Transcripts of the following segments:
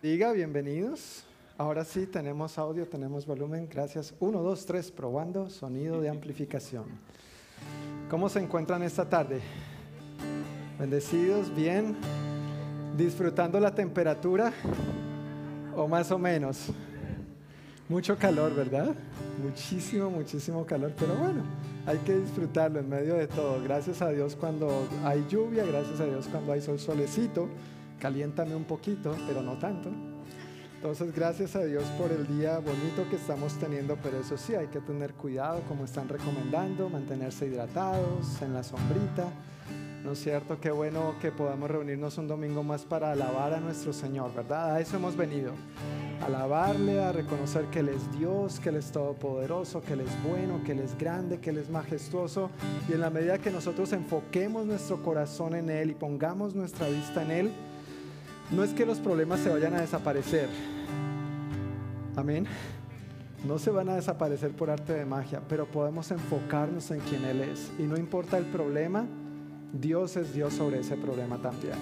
Diga, bienvenidos. Ahora sí, tenemos audio, tenemos volumen. Gracias. Uno, dos, tres, probando sonido de amplificación. ¿Cómo se encuentran esta tarde? ¿Bendecidos? ¿Bien? ¿Disfrutando la temperatura? ¿O más o menos? Mucho calor, ¿verdad? Muchísimo, muchísimo calor. Pero bueno, hay que disfrutarlo en medio de todo. Gracias a Dios cuando hay lluvia, gracias a Dios cuando hay sol solecito caliéntame un poquito, pero no tanto. Entonces, gracias a Dios por el día bonito que estamos teniendo, pero eso sí, hay que tener cuidado, como están recomendando, mantenerse hidratados en la sombrita. ¿No es cierto? Qué bueno que podamos reunirnos un domingo más para alabar a nuestro Señor, ¿verdad? A eso hemos venido. Alabarle, a reconocer que Él es Dios, que Él es todopoderoso, que Él es bueno, que Él es grande, que Él es majestuoso. Y en la medida que nosotros enfoquemos nuestro corazón en Él y pongamos nuestra vista en Él, no es que los problemas se vayan a desaparecer. Amén. No se van a desaparecer por arte de magia, pero podemos enfocarnos en quien Él es. Y no importa el problema, Dios es Dios sobre ese problema también.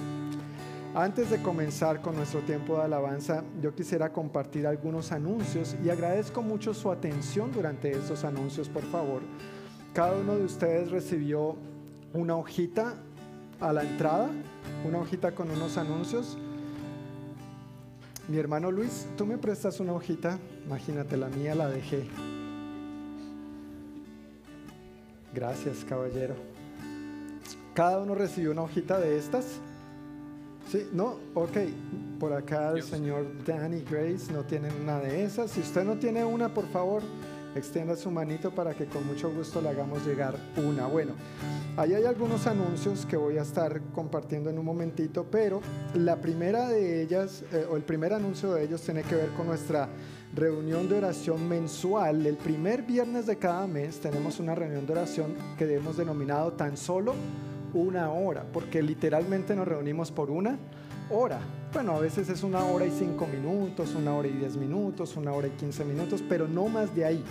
Antes de comenzar con nuestro tiempo de alabanza, yo quisiera compartir algunos anuncios y agradezco mucho su atención durante estos anuncios, por favor. Cada uno de ustedes recibió una hojita a la entrada, una hojita con unos anuncios. Mi hermano Luis, tú me prestas una hojita, imagínate, la mía la dejé. Gracias, caballero. Cada uno recibió una hojita de estas. Sí, no, ok. Por acá el señor Danny Grace no tiene una de esas. Si usted no tiene una, por favor, extienda su manito para que con mucho gusto le hagamos llegar una. Bueno, Ahí hay algunos anuncios que voy a estar compartiendo en un momentito, pero la primera de ellas, eh, o el primer anuncio de ellos, tiene que ver con nuestra reunión de oración mensual. El primer viernes de cada mes tenemos una reunión de oración que hemos denominado tan solo una hora, porque literalmente nos reunimos por una hora. Bueno, a veces es una hora y cinco minutos, una hora y diez minutos, una hora y quince minutos, pero no más de ahí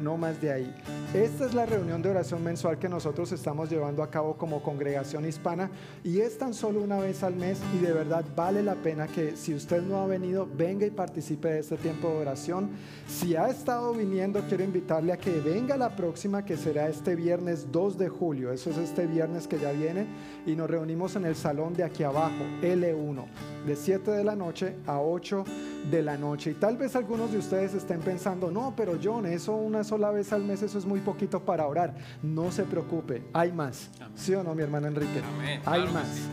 no más de ahí. Esta es la reunión de oración mensual que nosotros estamos llevando a cabo como congregación hispana y es tan solo una vez al mes y de verdad vale la pena que si usted no ha venido, venga y participe de este tiempo de oración. Si ha estado viniendo, quiero invitarle a que venga la próxima que será este viernes 2 de julio. Eso es este viernes que ya viene y nos reunimos en el salón de aquí abajo, L1, de 7 de la noche a 8 de la noche. Y tal vez algunos de ustedes estén pensando, no, pero John, eso una sola vez al mes, eso es muy poquito para orar. No se preocupe, hay más. ¿Sí o no, mi hermano Enrique? Hay más.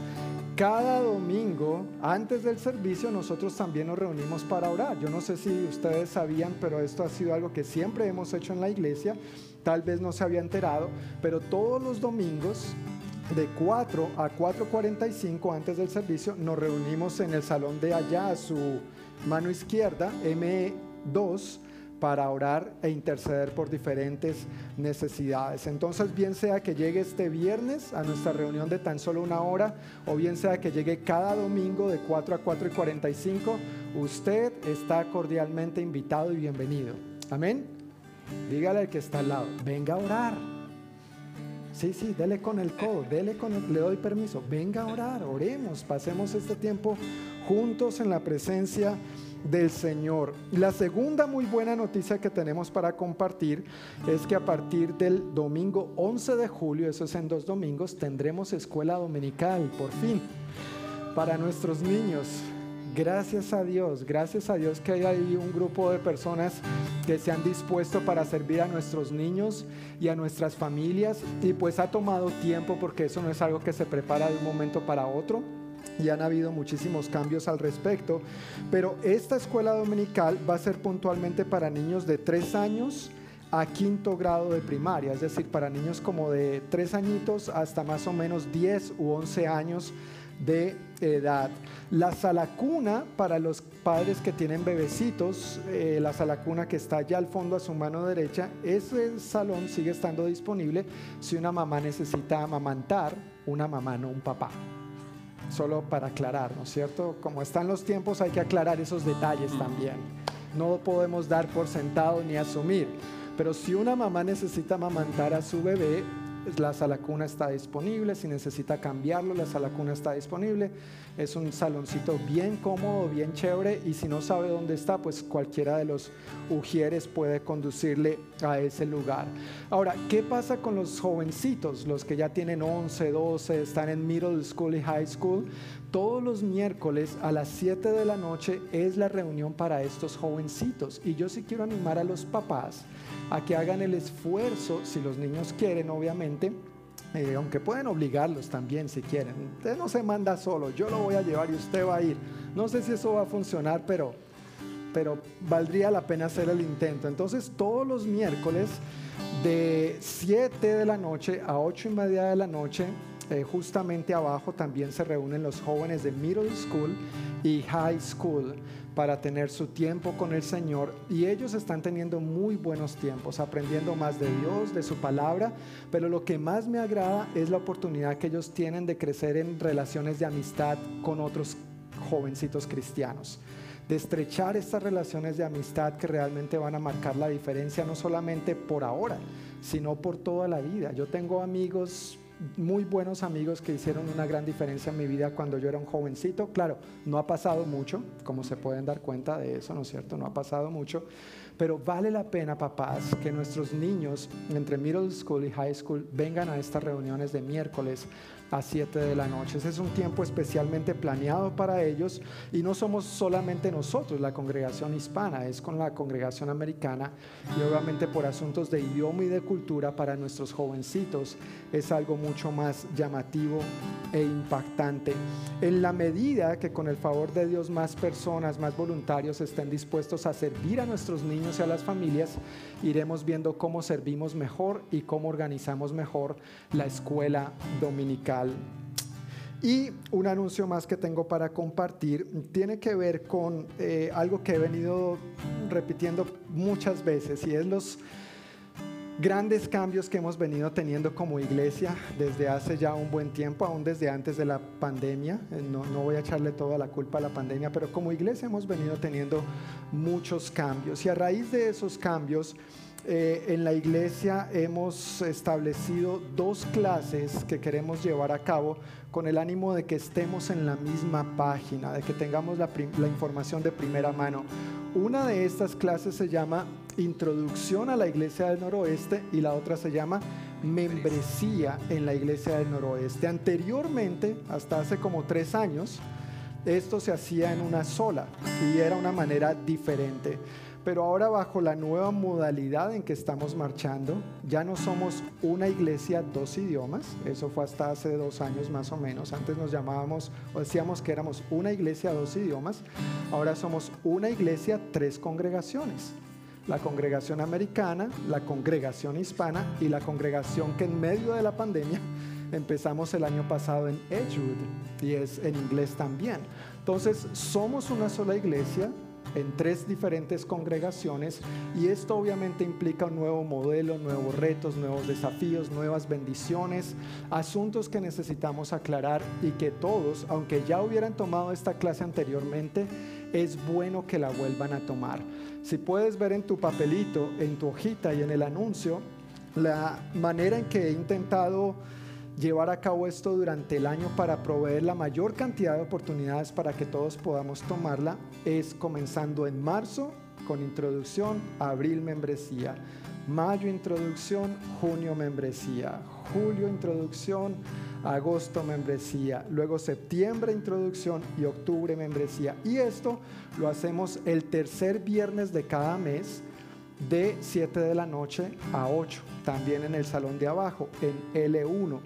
Cada domingo, antes del servicio, nosotros también nos reunimos para orar. Yo no sé si ustedes sabían, pero esto ha sido algo que siempre hemos hecho en la iglesia. Tal vez no se había enterado, pero todos los domingos de 4 a 4.45 antes del servicio nos reunimos en el salón de allá a su mano izquierda, M2, para orar e interceder por diferentes necesidades. Entonces, bien sea que llegue este viernes a nuestra reunión de tan solo una hora, o bien sea que llegue cada domingo de 4 a 4 y 45, usted está cordialmente invitado y bienvenido. Amén. Dígale al que está al lado, venga a orar. Sí, sí, dele con el codo, dele con el, le doy permiso, venga a orar, oremos, pasemos este tiempo juntos en la presencia del Señor. La segunda muy buena noticia que tenemos para compartir es que a partir del domingo 11 de julio, eso es en dos domingos, tendremos escuela dominical, por fin, para nuestros niños. Gracias a Dios, gracias a Dios que hay ahí un grupo de personas que se han dispuesto para servir a nuestros niños y a nuestras familias y pues ha tomado tiempo porque eso no es algo que se prepara de un momento para otro y han habido muchísimos cambios al respecto, pero esta escuela dominical va a ser puntualmente para niños de 3 años a quinto grado de primaria, es decir, para niños como de 3 añitos hasta más o menos 10 u 11 años de edad. La sala cuna para los padres que tienen bebecitos, eh, la sala cuna que está allá al fondo a su mano derecha, ese salón sigue estando disponible si una mamá necesita amamantar, una mamá, no un papá solo para aclarar, ¿no es cierto? Como están los tiempos hay que aclarar esos detalles también. No podemos dar por sentado ni asumir. Pero si una mamá necesita amamantar a su bebé, la sala cuna está disponible, si necesita cambiarlo, la sala cuna está disponible. Es un saloncito bien cómodo, bien chévere y si no sabe dónde está, pues cualquiera de los ujieres puede conducirle a ese lugar. Ahora, ¿qué pasa con los jovencitos, los que ya tienen 11, 12, están en middle school y high school? Todos los miércoles a las 7 de la noche es la reunión para estos jovencitos y yo sí quiero animar a los papás a que hagan el esfuerzo, si los niños quieren, obviamente, eh, aunque pueden obligarlos también si quieren. Usted no se manda solo, yo lo voy a llevar y usted va a ir. No sé si eso va a funcionar, pero, pero valdría la pena hacer el intento. Entonces todos los miércoles de 7 de la noche a 8 y media de la noche, justamente abajo también se reúnen los jóvenes de middle school y high school para tener su tiempo con el Señor. Y ellos están teniendo muy buenos tiempos, aprendiendo más de Dios, de su palabra, pero lo que más me agrada es la oportunidad que ellos tienen de crecer en relaciones de amistad con otros jovencitos cristianos. De estrechar estas relaciones de amistad que realmente van a marcar la diferencia no solamente por ahora, sino por toda la vida. Yo tengo amigos muy buenos amigos que hicieron una gran diferencia en mi vida cuando yo era un jovencito. Claro, no ha pasado mucho, como se pueden dar cuenta de eso, ¿no es cierto? No ha pasado mucho, pero vale la pena, papás, que nuestros niños entre middle school y high school vengan a estas reuniones de miércoles a 7 de la noche. Ese es un tiempo especialmente planeado para ellos y no somos solamente nosotros, la congregación hispana, es con la congregación americana y obviamente por asuntos de idioma y de cultura para nuestros jovencitos es algo mucho más llamativo e impactante. En la medida que con el favor de Dios más personas, más voluntarios estén dispuestos a servir a nuestros niños y a las familias, iremos viendo cómo servimos mejor y cómo organizamos mejor la escuela dominical. Y un anuncio más que tengo para compartir tiene que ver con eh, algo que he venido repitiendo muchas veces y es los grandes cambios que hemos venido teniendo como iglesia desde hace ya un buen tiempo, aún desde antes de la pandemia. Eh, no, no, voy a echarle toda la culpa a la pandemia, pero como iglesia hemos venido teniendo muchos cambios y a raíz de esos cambios eh, en la iglesia hemos establecido dos clases que queremos llevar a cabo con el ánimo de que estemos en la misma página, de que tengamos la, la información de primera mano. Una de estas clases se llama Introducción a la Iglesia del Noroeste y la otra se llama Membresía en la Iglesia del Noroeste. Anteriormente, hasta hace como tres años, esto se hacía en una sola y era una manera diferente. Pero ahora bajo la nueva modalidad en que estamos marchando, ya no somos una iglesia dos idiomas, eso fue hasta hace dos años más o menos, antes nos llamábamos o decíamos que éramos una iglesia dos idiomas, ahora somos una iglesia tres congregaciones, la congregación americana, la congregación hispana y la congregación que en medio de la pandemia empezamos el año pasado en Edgewood y es en inglés también. Entonces somos una sola iglesia, en tres diferentes congregaciones y esto obviamente implica un nuevo modelo, nuevos retos, nuevos desafíos, nuevas bendiciones, asuntos que necesitamos aclarar y que todos, aunque ya hubieran tomado esta clase anteriormente, es bueno que la vuelvan a tomar. Si puedes ver en tu papelito, en tu hojita y en el anuncio, la manera en que he intentado llevar a cabo esto durante el año para proveer la mayor cantidad de oportunidades para que todos podamos tomarla es comenzando en marzo con introducción, abril membresía, mayo introducción, junio membresía, julio introducción, agosto membresía, luego septiembre introducción y octubre membresía. Y esto lo hacemos el tercer viernes de cada mes de 7 de la noche a 8, también en el salón de abajo, en L1.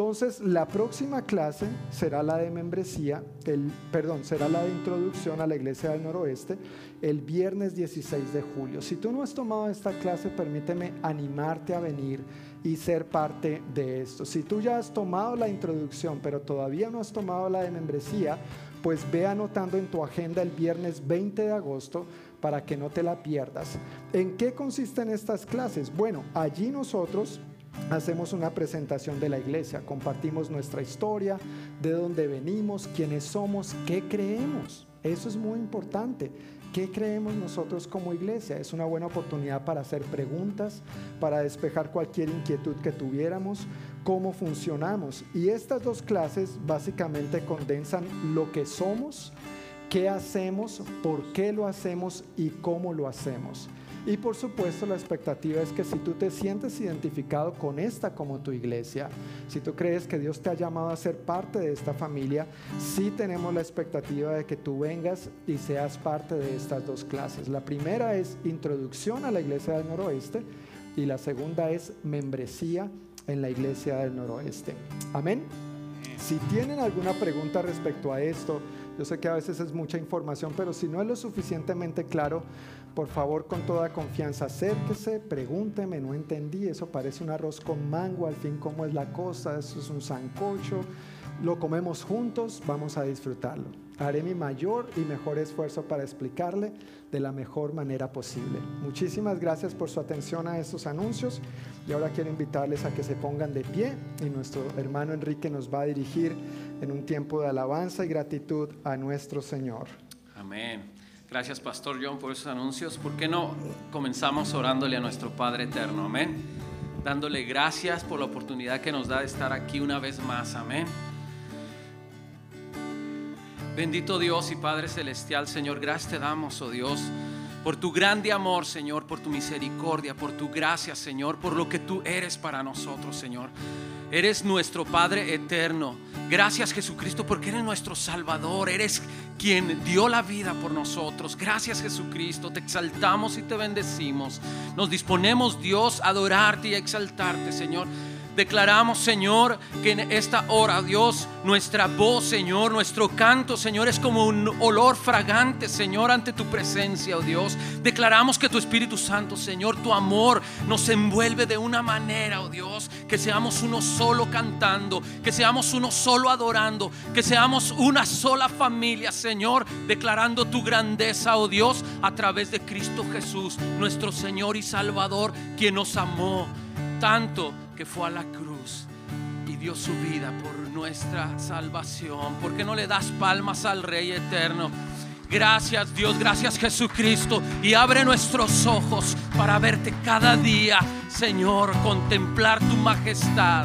Entonces, la próxima clase será la de membresía, el, perdón, será la de introducción a la Iglesia del Noroeste el viernes 16 de julio. Si tú no has tomado esta clase, permíteme animarte a venir y ser parte de esto. Si tú ya has tomado la introducción, pero todavía no has tomado la de membresía, pues ve anotando en tu agenda el viernes 20 de agosto para que no te la pierdas. ¿En qué consisten estas clases? Bueno, allí nosotros hacemos una presentación de la iglesia, compartimos nuestra historia, de dónde venimos, quiénes somos, qué creemos. Eso es muy importante. ¿Qué creemos nosotros como iglesia? Es una buena oportunidad para hacer preguntas, para despejar cualquier inquietud que tuviéramos, cómo funcionamos. Y estas dos clases básicamente condensan lo que somos, qué hacemos, por qué lo hacemos y cómo lo hacemos. Y por supuesto la expectativa es que si tú te sientes identificado con esta como tu iglesia, si tú crees que Dios te ha llamado a ser parte de esta familia, sí tenemos la expectativa de que tú vengas y seas parte de estas dos clases. La primera es introducción a la iglesia del noroeste y la segunda es membresía en la iglesia del noroeste. Amén. Si tienen alguna pregunta respecto a esto, yo sé que a veces es mucha información, pero si no es lo suficientemente claro, por favor, con toda confianza, acérquese, pregúnteme, no entendí, eso parece un arroz con mango, al fin, ¿cómo es la cosa? Eso es un sancocho, lo comemos juntos, vamos a disfrutarlo. Haré mi mayor y mejor esfuerzo para explicarle de la mejor manera posible. Muchísimas gracias por su atención a estos anuncios y ahora quiero invitarles a que se pongan de pie y nuestro hermano Enrique nos va a dirigir en un tiempo de alabanza y gratitud a nuestro Señor. Amén. Gracias, Pastor John, por esos anuncios. ¿Por qué no comenzamos orándole a nuestro Padre Eterno? Amén. Dándole gracias por la oportunidad que nos da de estar aquí una vez más. Amén. Bendito Dios y Padre Celestial, Señor, gracias te damos, oh Dios, por tu grande amor, Señor, por tu misericordia, por tu gracia, Señor, por lo que tú eres para nosotros, Señor. Eres nuestro Padre eterno. Gracias Jesucristo porque eres nuestro Salvador. Eres quien dio la vida por nosotros. Gracias Jesucristo. Te exaltamos y te bendecimos. Nos disponemos Dios a adorarte y a exaltarte Señor. Declaramos, Señor, que en esta hora, Dios, nuestra voz, Señor, nuestro canto, Señor, es como un olor fragante, Señor, ante tu presencia, oh Dios. Declaramos que tu Espíritu Santo, Señor, tu amor nos envuelve de una manera, oh Dios, que seamos uno solo cantando, que seamos uno solo adorando, que seamos una sola familia, Señor, declarando tu grandeza, oh Dios, a través de Cristo Jesús, nuestro Señor y Salvador, quien nos amó tanto que fue a la cruz y dio su vida por nuestra salvación. ¿Por qué no le das palmas al Rey eterno? Gracias Dios, gracias Jesucristo. Y abre nuestros ojos para verte cada día, Señor, contemplar tu majestad.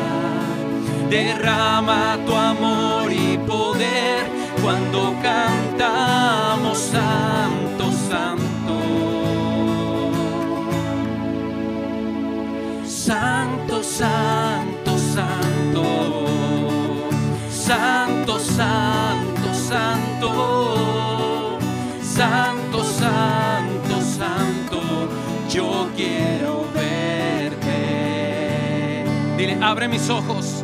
Derrama tu amor y poder cuando cantamos santo, santo. Santo, santo, santo. Santo, santo, santo. Santo, santo, santo. Yo quiero verte. Dile, abre mis ojos.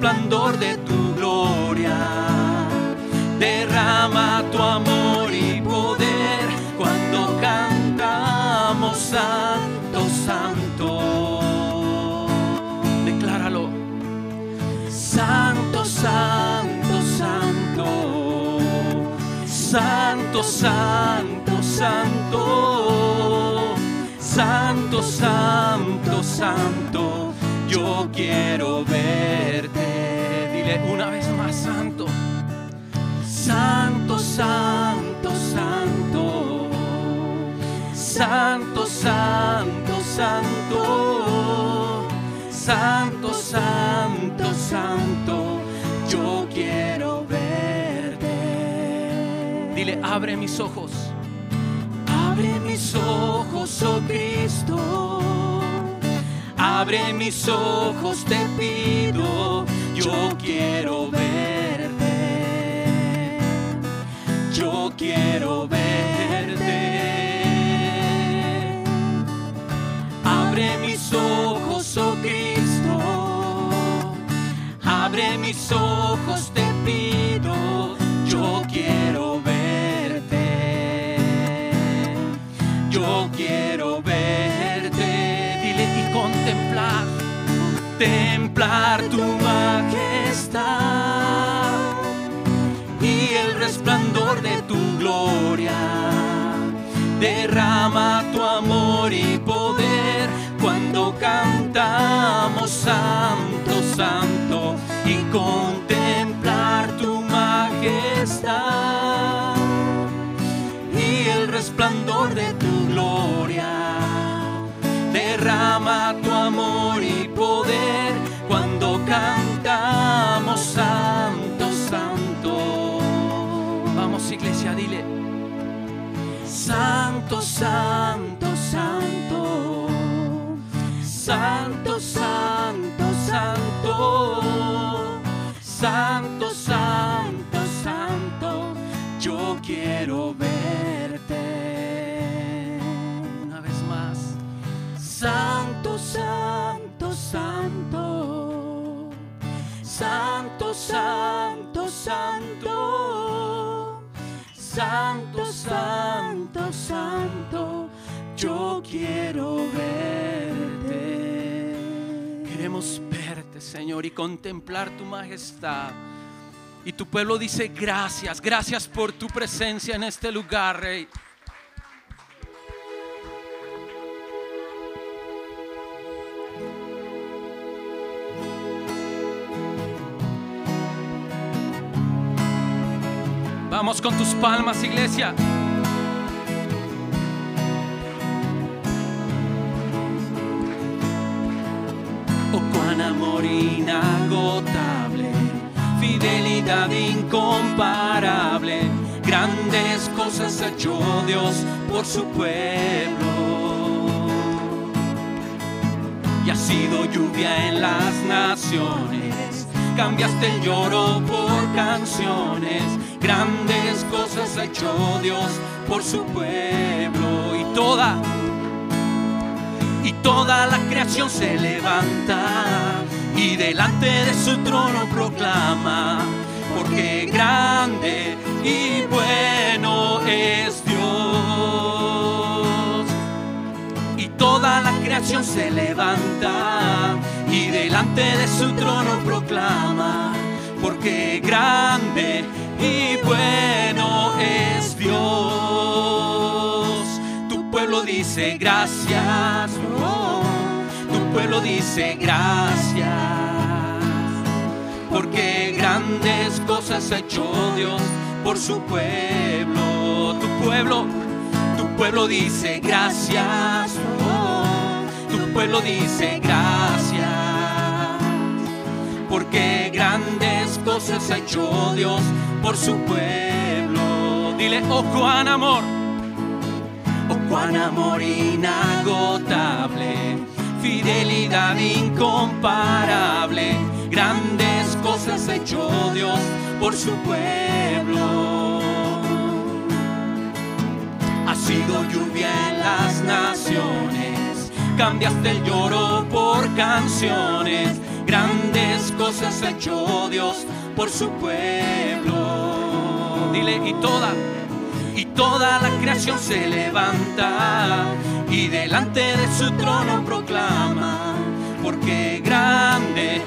resplandor de tu gloria. Derrama tu amor y poder cuando cantamos Santo, Santo. Decláralo. Santo, Santo, Santo. Santo, Santo, Santo. Santo, Santo, Santo. Yo quiero verte. Una vez más, Santo. Santo, Santo, Santo. Santo, Santo, Santo. Santo, Santo, Santo. Yo quiero verte. Dile, abre mis ojos. Abre mis ojos, oh Cristo. Abre mis ojos, te pido. Yo quiero verte. Gloria. Derrama tu amor y poder cuando cantamos Santo, Santo y contemplar Santo, Santo, Santo. Santo, Santo, Santo. Santo, Santo, Santo. Yo quiero verte. Una vez más. Santo, Santo, Santo. Santo, Santo, Santo. Santo, Santo, Santo. Yo quiero verte. Queremos verte, Señor, y contemplar tu majestad. Y tu pueblo dice gracias, gracias por tu presencia en este lugar, Rey. Vamos con tus palmas, iglesia. Oh, cuán amor inagotable, fidelidad incomparable, grandes cosas ha hecho Dios por su pueblo. Y ha sido lluvia en las naciones, cambiaste el lloro por canciones, grandes cosas ha hecho Dios por su pueblo y toda y toda la creación se levanta y delante de su trono proclama, porque grande y bueno es Dios. Toda la creación se levanta y delante de su trono proclama, porque grande y bueno es Dios. Tu pueblo dice gracias, oh, tu pueblo dice gracias, porque grandes cosas ha hecho Dios por su pueblo. Tu pueblo, pueblo dice gracias, tu pueblo dice gracias, porque grandes cosas ha hecho Dios por su pueblo. Dile, oh cuán amor, oh cuán amor inagotable, fidelidad incomparable, grandes cosas ha hecho Dios por su pueblo. Sido lluvia en las naciones, cambiaste el lloro por canciones, grandes cosas ha hecho Dios por su pueblo. Dile, y toda, y toda la creación se levanta y delante de su trono proclama, porque grande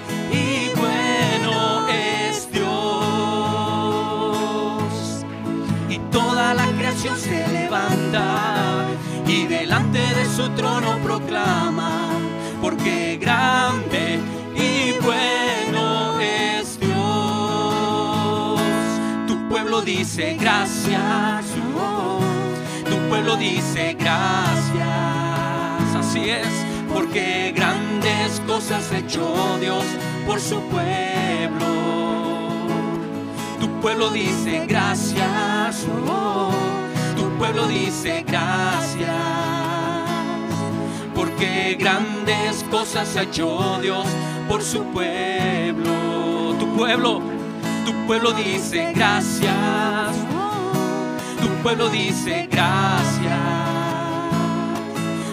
creación se levanta y delante de su trono proclama, porque grande y bueno es Dios. Tu pueblo dice gracias, tu pueblo dice gracias, así es, porque grandes cosas hecho Dios por su pueblo. Tu pueblo dice gracias, oh, pueblo dice gracias, porque grandes cosas ha hecho Dios por su pueblo. Tu pueblo, tu pueblo dice gracias, tu pueblo dice gracias,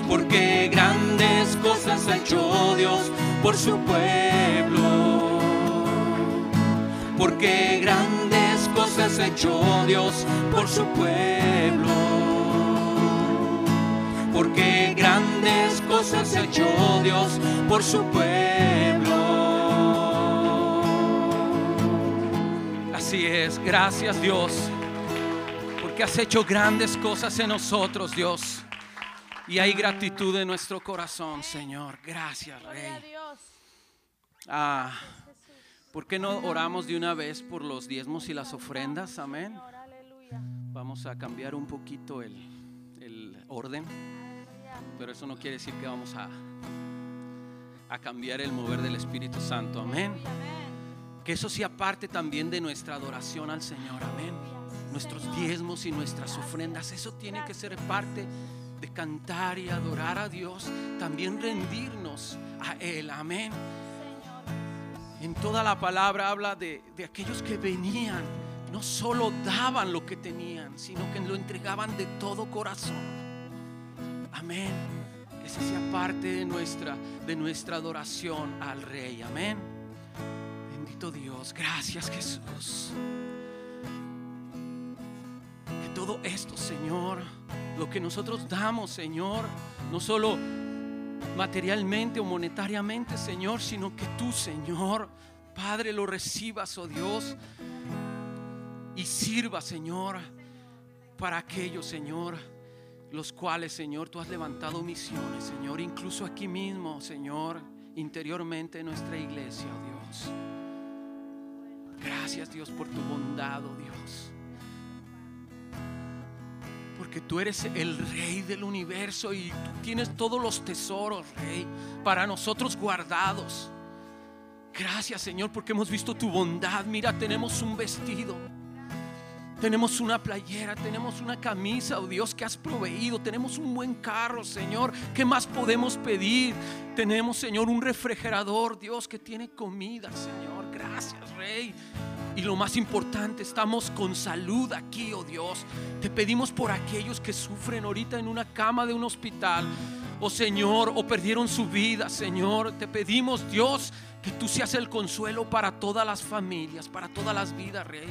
porque grandes cosas ha hecho Dios por su pueblo porque grandes ha hecho Dios por su pueblo. Porque grandes cosas hecho Dios por su pueblo. Así es, gracias Dios, porque has hecho grandes cosas en nosotros, Dios. Y hay gratitud en nuestro corazón, Señor. Gracias, Rey. Dios. Ah. ¿Por qué no oramos de una vez por los diezmos y las ofrendas? Amén. Vamos a cambiar un poquito el, el orden, pero eso no quiere decir que vamos a, a cambiar el mover del Espíritu Santo. Amén. Que eso sea parte también de nuestra adoración al Señor. Amén. Nuestros diezmos y nuestras ofrendas, eso tiene que ser parte de cantar y adorar a Dios, también rendirnos a Él. Amén. En toda la palabra habla de, de aquellos que venían, no solo daban lo que tenían, sino que lo entregaban de todo corazón. Amén. Que ese sea parte de nuestra, de nuestra adoración al Rey. Amén. Bendito Dios. Gracias Jesús. Que todo esto, Señor, lo que nosotros damos, Señor, no solo materialmente o monetariamente, Señor, sino que tú, Señor, Padre, lo recibas, oh Dios, y sirva, Señor, para aquellos, Señor, los cuales, Señor, tú has levantado misiones, Señor, incluso aquí mismo, Señor, interiormente en nuestra iglesia, oh Dios. Gracias, Dios, por tu bondad, oh Dios. Porque tú eres el rey del universo y tú tienes todos los tesoros, rey, para nosotros guardados. Gracias, Señor, porque hemos visto tu bondad. Mira, tenemos un vestido. Tenemos una playera, tenemos una camisa, oh Dios, que has proveído. Tenemos un buen carro, Señor. ¿Qué más podemos pedir? Tenemos, Señor, un refrigerador, Dios, que tiene comida, Señor. Gracias, Rey. Y lo más importante, estamos con salud aquí, oh Dios. Te pedimos por aquellos que sufren ahorita en una cama de un hospital. Oh Señor, o perdieron su vida, Señor. Te pedimos, Dios, que tú seas el consuelo para todas las familias, para todas las vidas, Rey.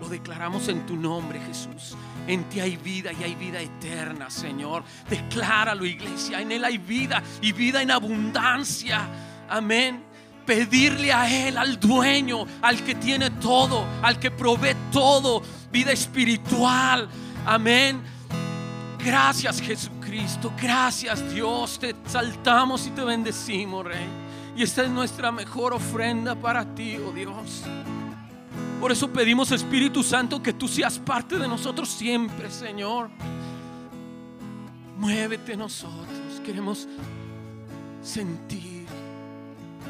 Lo declaramos en tu nombre, Jesús. En ti hay vida y hay vida eterna, Señor. Decláralo, iglesia. En Él hay vida y vida en abundancia. Amén. Pedirle a Él, al dueño, al que tiene todo, al que provee todo, vida espiritual. Amén. Gracias, Jesucristo. Gracias, Dios. Te exaltamos y te bendecimos, Rey. Y esta es nuestra mejor ofrenda para ti, oh Dios. Por eso pedimos, Espíritu Santo, que tú seas parte de nosotros siempre, Señor. Muévete nosotros. Queremos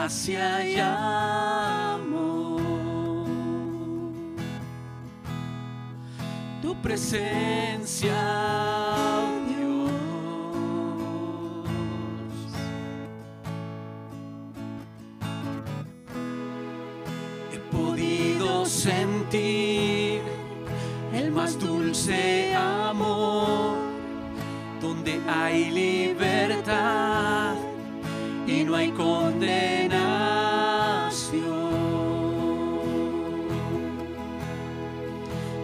gracia y amor. Tu presencia, Dios. He podido sentir el más dulce amor, donde hay libertad y no hay condenación.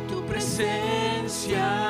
Tu presencia.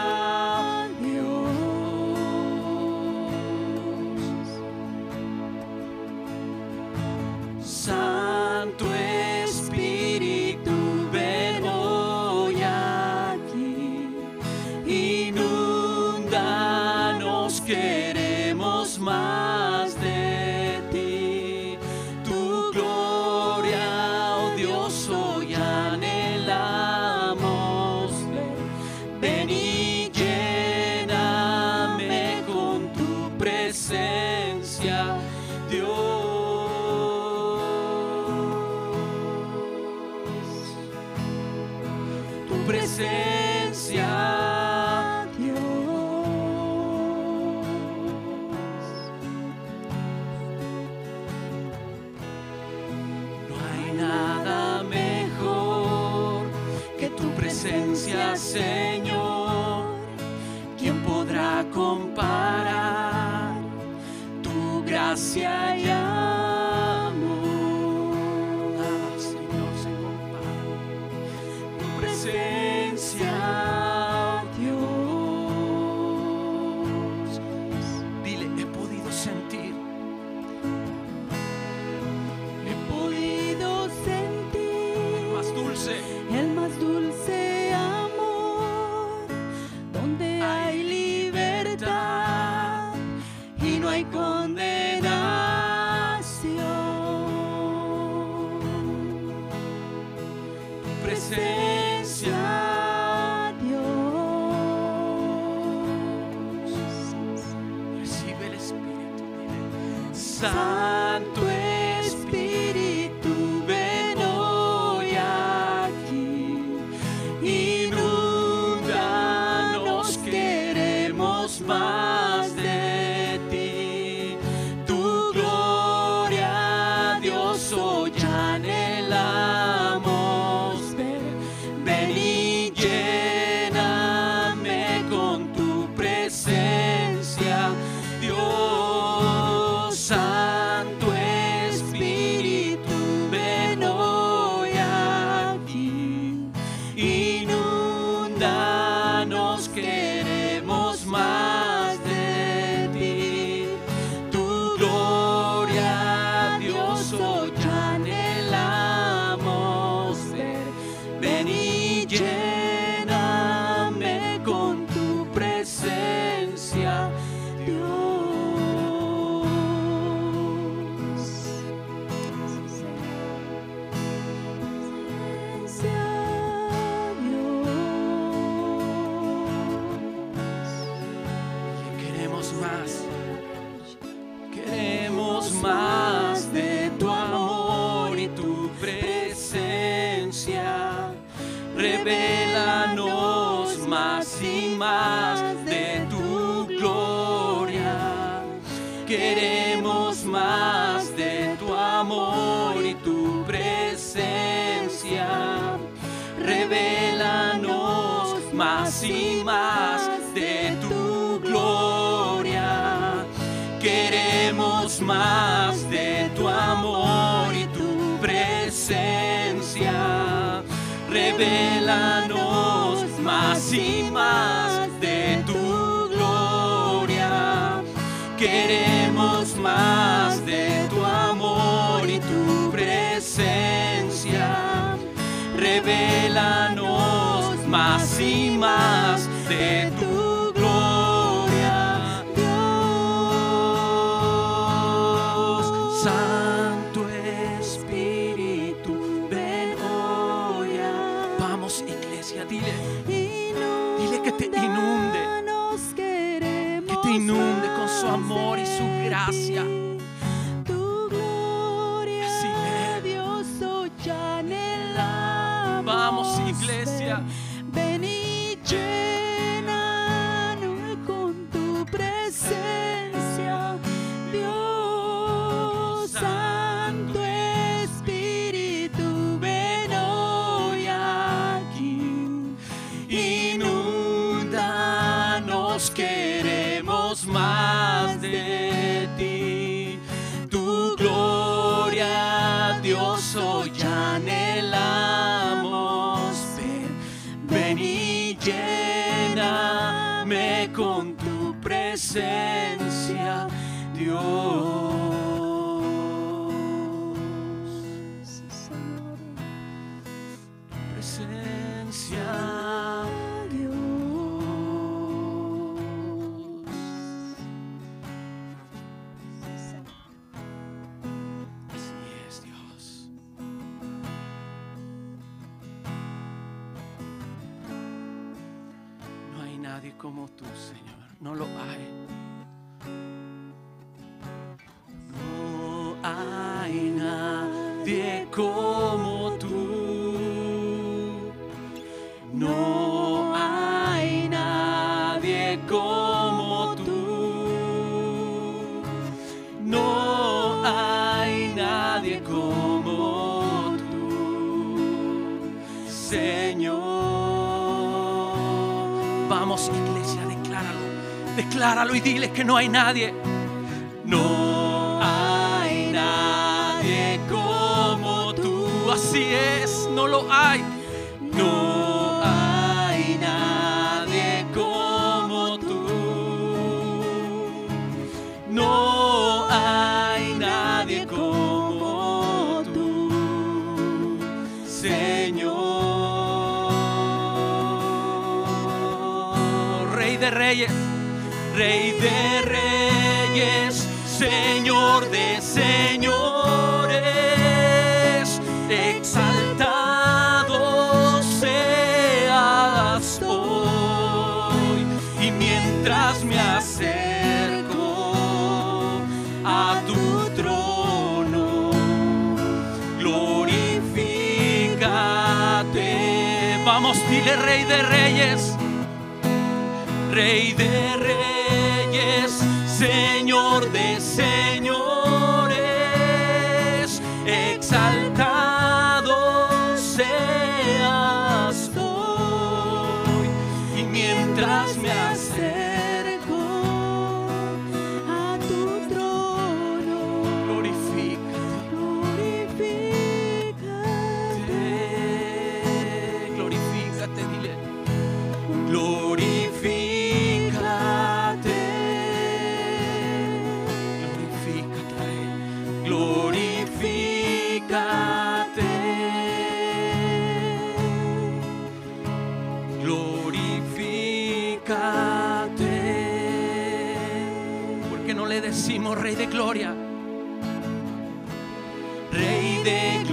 más de tu amor y tu presencia. Revélanos más y más de tu gloria. Queremos más de tu amor y tu presencia. Revélanos más y más my que no hay nadie. No hay nadie como tú. Así es, no lo hay. No hay nadie como tú. No hay nadie como tú, Señor. Rey de reyes, Rey de Señor de señores, exaltado seas hoy. Y mientras me acerco a tu trono, glorifícate. Vamos, dile Rey de Reyes, Rey de Reyes, Señor de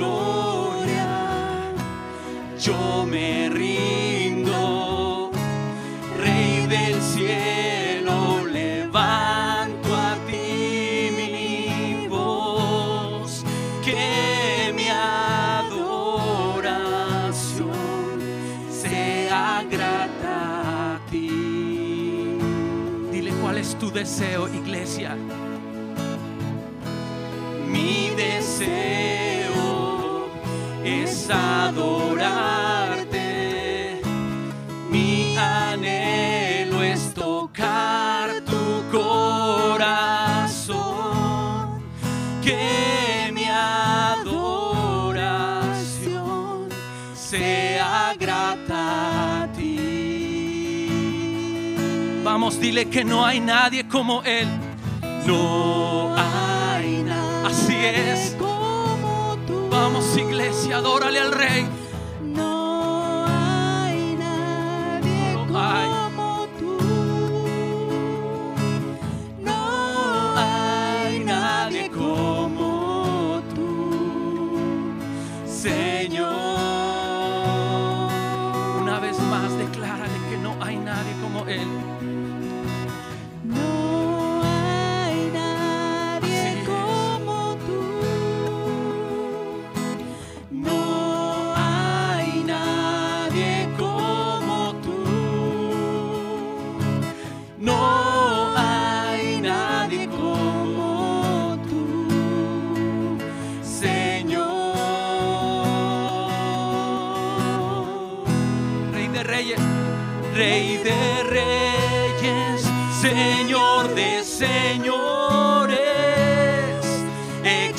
Gloria yo me rindo, Rey del cielo, levanto a ti mi voz, que mi adoración sea grata a ti. Dile cuál es tu deseo, iglesia. Dile que no hay nadie como Él. No hay nada. Así es. Como tú. Vamos, iglesia, adórale al Rey.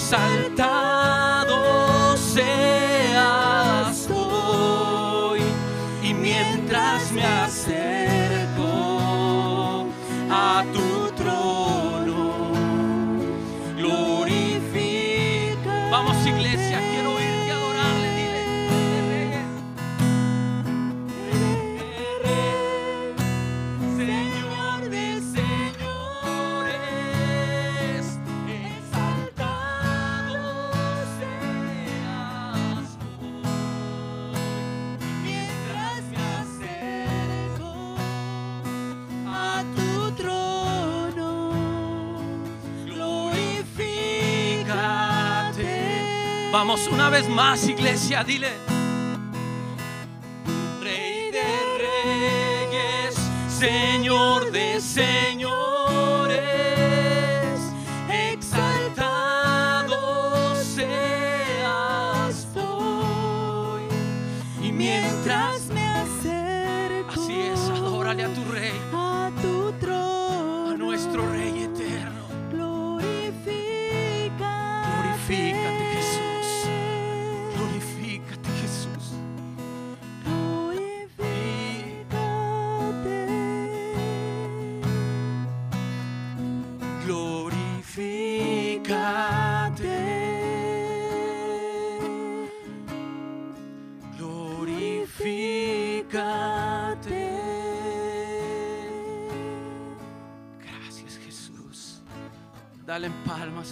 Exaltado Vamos una vez más, iglesia, dile. Rey de reyes, Señor de señores,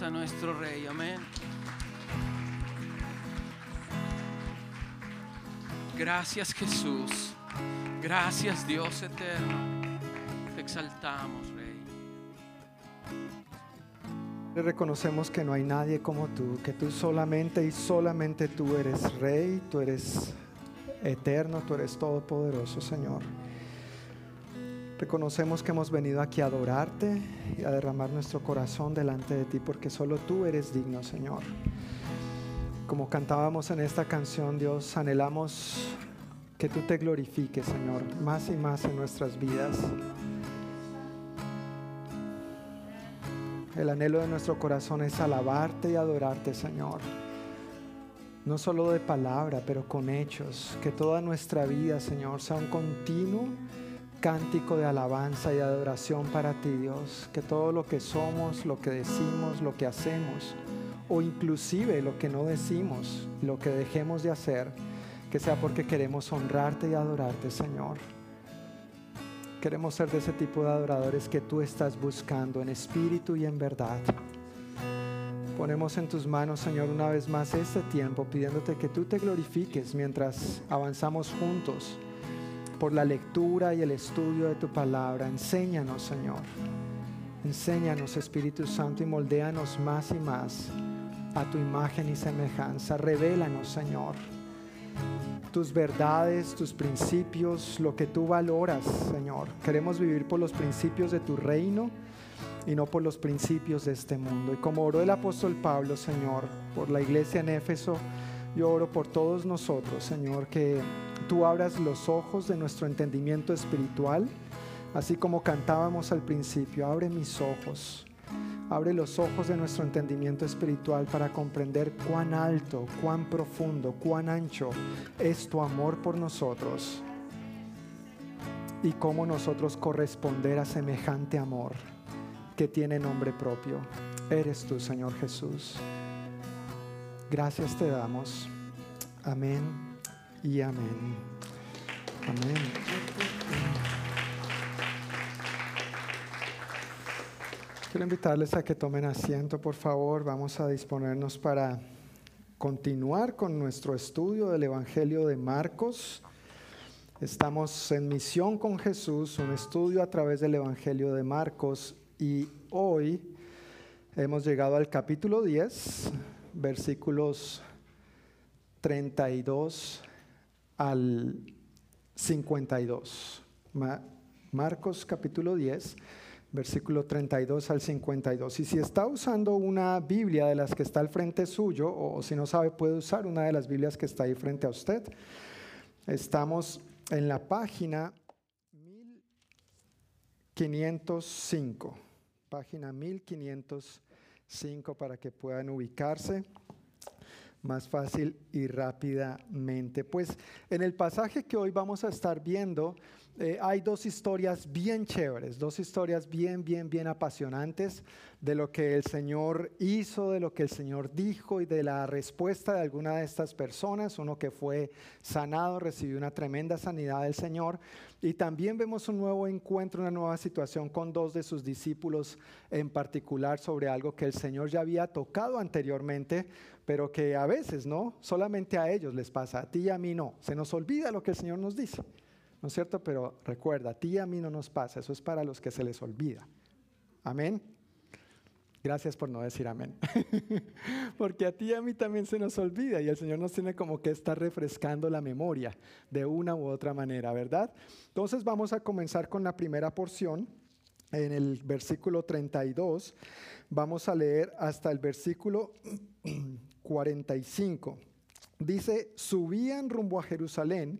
a nuestro Rey. Amén. Gracias, Jesús. Gracias, Dios eterno. Te exaltamos, Rey. Reconocemos que no hay nadie como tú, que tú solamente y solamente tú eres rey, tú eres eterno, tú eres todopoderoso, Señor. Reconocemos que hemos venido aquí a adorarte y a derramar nuestro corazón delante de ti, porque solo tú eres digno, Señor. Como cantábamos en esta canción, Dios, anhelamos que tú te glorifiques, Señor, más y más en nuestras vidas. El anhelo de nuestro corazón es alabarte y adorarte, Señor. No solo de palabra, pero con hechos. Que toda nuestra vida, Señor, sea un continuo cántico de alabanza y adoración para ti, Dios. Que todo lo que somos, lo que decimos, lo que hacemos, o inclusive lo que no decimos, lo que dejemos de hacer, que sea porque queremos honrarte y adorarte, Señor. Queremos ser de ese tipo de adoradores que tú estás buscando en espíritu y en verdad. Ponemos en tus manos, Señor, una vez más este tiempo, pidiéndote que tú te glorifiques mientras avanzamos juntos por la lectura y el estudio de tu palabra. Enséñanos, Señor. Enséñanos, Espíritu Santo, y moldéanos más y más a tu imagen y semejanza. Revélanos, Señor tus verdades, tus principios, lo que tú valoras, Señor. Queremos vivir por los principios de tu reino y no por los principios de este mundo. Y como oró el apóstol Pablo, Señor, por la iglesia en Éfeso, yo oro por todos nosotros, Señor, que tú abras los ojos de nuestro entendimiento espiritual, así como cantábamos al principio, abre mis ojos. Abre los ojos de nuestro entendimiento espiritual para comprender cuán alto, cuán profundo, cuán ancho es tu amor por nosotros y cómo nosotros corresponder a semejante amor que tiene nombre propio. Eres tú, Señor Jesús. Gracias te damos. Amén y amén. Amén. Quiero invitarles a que tomen asiento, por favor. Vamos a disponernos para continuar con nuestro estudio del Evangelio de Marcos. Estamos en misión con Jesús, un estudio a través del Evangelio de Marcos y hoy hemos llegado al capítulo 10, versículos 32 al 52. Ma- Marcos capítulo 10, versículo 32 al 52. Y si está usando una Biblia de las que está al frente suyo, o si no sabe, puede usar una de las Biblias que está ahí frente a usted. Estamos en la página 1505. Página 1505 para que puedan ubicarse más fácil y rápidamente. Pues en el pasaje que hoy vamos a estar viendo, eh, hay dos historias bien chéveres, dos historias bien, bien, bien apasionantes de lo que el Señor hizo, de lo que el Señor dijo y de la respuesta de alguna de estas personas. Uno que fue sanado, recibió una tremenda sanidad del Señor. Y también vemos un nuevo encuentro, una nueva situación con dos de sus discípulos en particular sobre algo que el Señor ya había tocado anteriormente, pero que a veces, ¿no? Solamente a ellos les pasa, a ti y a mí no. Se nos olvida lo que el Señor nos dice, ¿no es cierto? Pero recuerda, a ti y a mí no nos pasa, eso es para los que se les olvida. Amén. Gracias por no decir amén. Porque a ti y a mí también se nos olvida y el Señor nos tiene como que estar refrescando la memoria de una u otra manera, ¿verdad? Entonces vamos a comenzar con la primera porción en el versículo 32. Vamos a leer hasta el versículo 45. Dice, subían rumbo a Jerusalén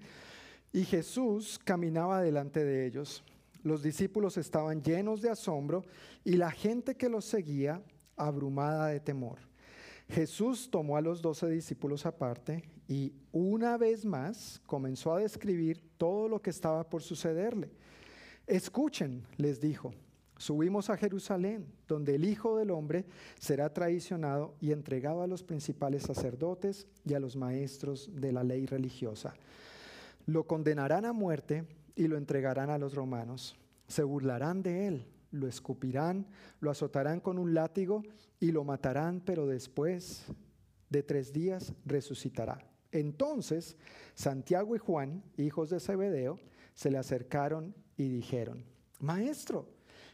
y Jesús caminaba delante de ellos. Los discípulos estaban llenos de asombro y la gente que los seguía abrumada de temor. Jesús tomó a los doce discípulos aparte y una vez más comenzó a describir todo lo que estaba por sucederle. Escuchen, les dijo, subimos a Jerusalén, donde el Hijo del Hombre será traicionado y entregado a los principales sacerdotes y a los maestros de la ley religiosa. Lo condenarán a muerte y lo entregarán a los romanos. Se burlarán de él, lo escupirán, lo azotarán con un látigo y lo matarán, pero después de tres días resucitará. Entonces Santiago y Juan, hijos de Zebedeo, se le acercaron y dijeron, Maestro,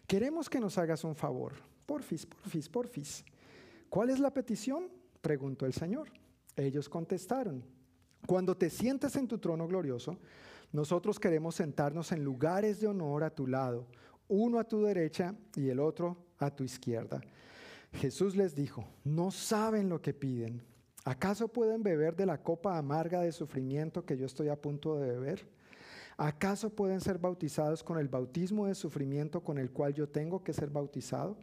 queremos que nos hagas un favor. Porfis, porfis, porfis. ¿Cuál es la petición? preguntó el Señor. Ellos contestaron, cuando te sientes en tu trono glorioso, nosotros queremos sentarnos en lugares de honor a tu lado, uno a tu derecha y el otro a tu izquierda. Jesús les dijo, no saben lo que piden. ¿Acaso pueden beber de la copa amarga de sufrimiento que yo estoy a punto de beber? ¿Acaso pueden ser bautizados con el bautismo de sufrimiento con el cual yo tengo que ser bautizado?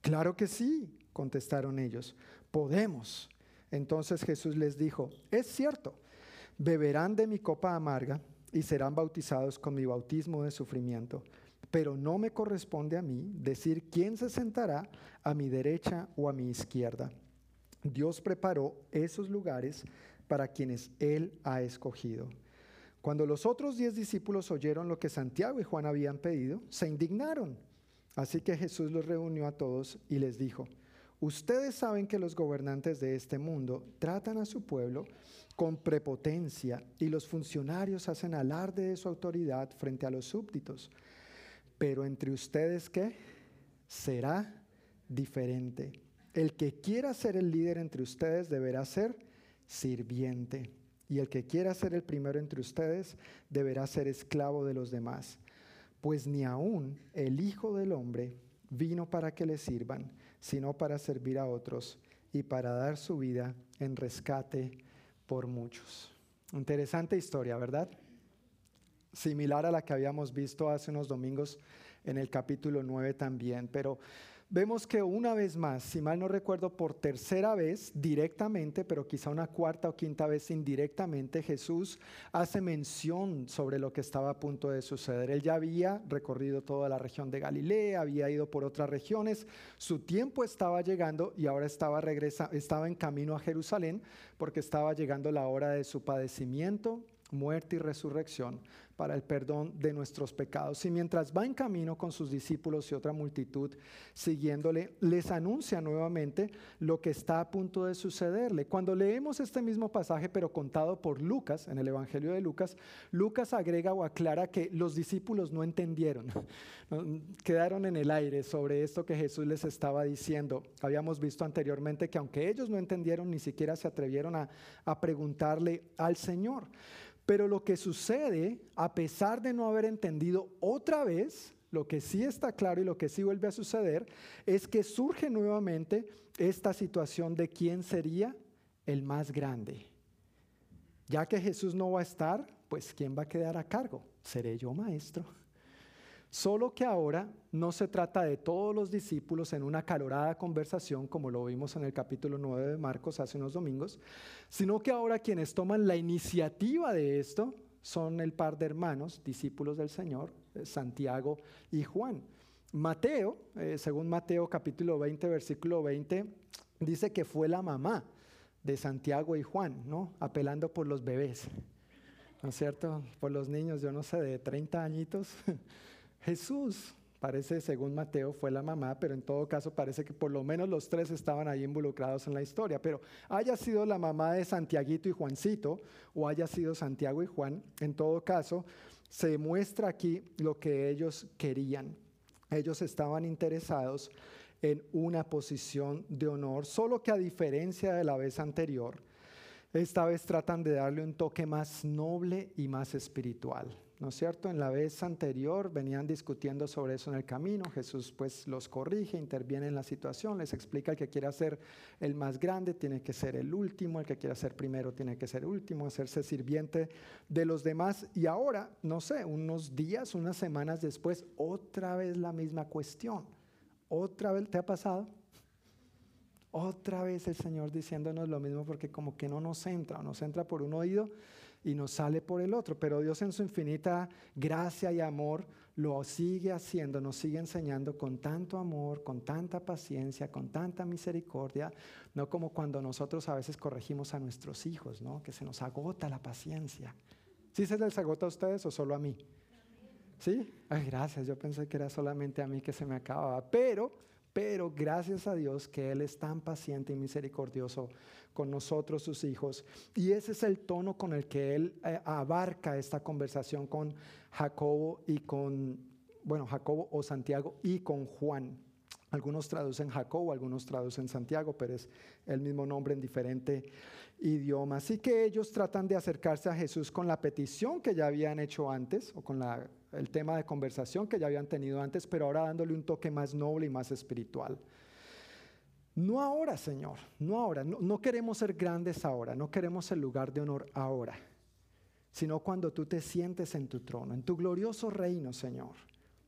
Claro que sí, contestaron ellos, podemos. Entonces Jesús les dijo, es cierto, beberán de mi copa amarga y serán bautizados con mi bautismo de sufrimiento. Pero no me corresponde a mí decir quién se sentará a mi derecha o a mi izquierda. Dios preparó esos lugares para quienes Él ha escogido. Cuando los otros diez discípulos oyeron lo que Santiago y Juan habían pedido, se indignaron. Así que Jesús los reunió a todos y les dijo, Ustedes saben que los gobernantes de este mundo tratan a su pueblo con prepotencia y los funcionarios hacen alarde de su autoridad frente a los súbditos. Pero entre ustedes, ¿qué? Será diferente. El que quiera ser el líder entre ustedes deberá ser sirviente. Y el que quiera ser el primero entre ustedes deberá ser esclavo de los demás. Pues ni aún el Hijo del Hombre vino para que le sirvan, sino para servir a otros y para dar su vida en rescate por muchos. Interesante historia, ¿verdad? Similar a la que habíamos visto hace unos domingos en el capítulo 9 también, pero vemos que una vez más, si mal no recuerdo, por tercera vez directamente, pero quizá una cuarta o quinta vez indirectamente, Jesús hace mención sobre lo que estaba a punto de suceder. Él ya había recorrido toda la región de Galilea, había ido por otras regiones, su tiempo estaba llegando y ahora estaba, regresa, estaba en camino a Jerusalén porque estaba llegando la hora de su padecimiento, muerte y resurrección para el perdón de nuestros pecados. Y mientras va en camino con sus discípulos y otra multitud siguiéndole, les anuncia nuevamente lo que está a punto de sucederle. Cuando leemos este mismo pasaje, pero contado por Lucas, en el Evangelio de Lucas, Lucas agrega o aclara que los discípulos no entendieron, quedaron en el aire sobre esto que Jesús les estaba diciendo. Habíamos visto anteriormente que aunque ellos no entendieron, ni siquiera se atrevieron a, preguntarle al Señor. Pero lo que sucede, a pesar de no haber entendido otra vez, lo que sí está claro y lo que sí vuelve a suceder, es que surge nuevamente esta situación de quién sería el más grande. Ya que Jesús no va a estar, pues ¿quién va a quedar a cargo? ¿Seré yo maestro? Solo que ahora no se trata de todos los discípulos en una acalorada conversación, como lo vimos en el capítulo 9 de Marcos hace unos domingos, sino que ahora quienes toman la iniciativa de esto son el par de hermanos, discípulos del Señor, eh, Santiago y Juan. Mateo, eh, según Mateo capítulo 20, versículo 20, dice que fue la mamá de Santiago y Juan, ¿no? Apelando por los bebés, ¿no es cierto? Por los niños, yo no sé, de 30 añitos. Jesús, parece, según Mateo, fue la mamá, pero en todo caso parece que por lo menos los tres estaban ahí involucrados en la historia. Pero haya sido la mamá de Santiaguito y Juancito, o haya sido Santiago y Juan, en todo caso, se muestra aquí lo que ellos querían. Ellos estaban interesados en una posición de honor, solo que a diferencia de la vez anterior, esta vez tratan de darle un toque más noble y más espiritual. ¿No es cierto? En la vez anterior venían discutiendo sobre eso en el camino. Jesús pues los corrige, interviene en la situación, les explica el que quiera ser el más grande tiene que ser el último, el que quiera ser primero tiene que ser último, hacerse sirviente de los demás. Y ahora, no sé, unos días, unas semanas después, otra vez la misma cuestión. Otra vez, ¿te ha pasado? Otra vez el Señor diciéndonos lo mismo porque como que no nos entra, nos entra por un oído y nos sale por el otro. Pero Dios en su infinita gracia y amor lo sigue haciendo, nos sigue enseñando con tanto amor, con tanta paciencia, con tanta misericordia, no como cuando nosotros a veces corregimos a nuestros hijos, ¿no? que se nos agota la paciencia. ¿Sí se les agota a ustedes o solo a mí? ¿Sí? Ay, gracias, yo pensé que era solamente a mí que se me acababa, pero pero gracias a Dios que Él es tan paciente y misericordioso con nosotros, sus hijos. Y ese es el tono con el que Él eh, abarca esta conversación con Jacobo y con, bueno, Jacobo o Santiago y con Juan. Algunos traducen Jacobo, algunos traducen Santiago, pero es el mismo nombre en diferente idioma. Así que ellos tratan de acercarse a Jesús con la petición que ya habían hecho antes, o con la el tema de conversación que ya habían tenido antes, pero ahora dándole un toque más noble y más espiritual. No ahora, Señor, no ahora, no, queremos ser grandes ahora, no queremos el lugar de honor ahora, sino cuando tú te sientes en tu trono, en tu glorioso reino, Señor.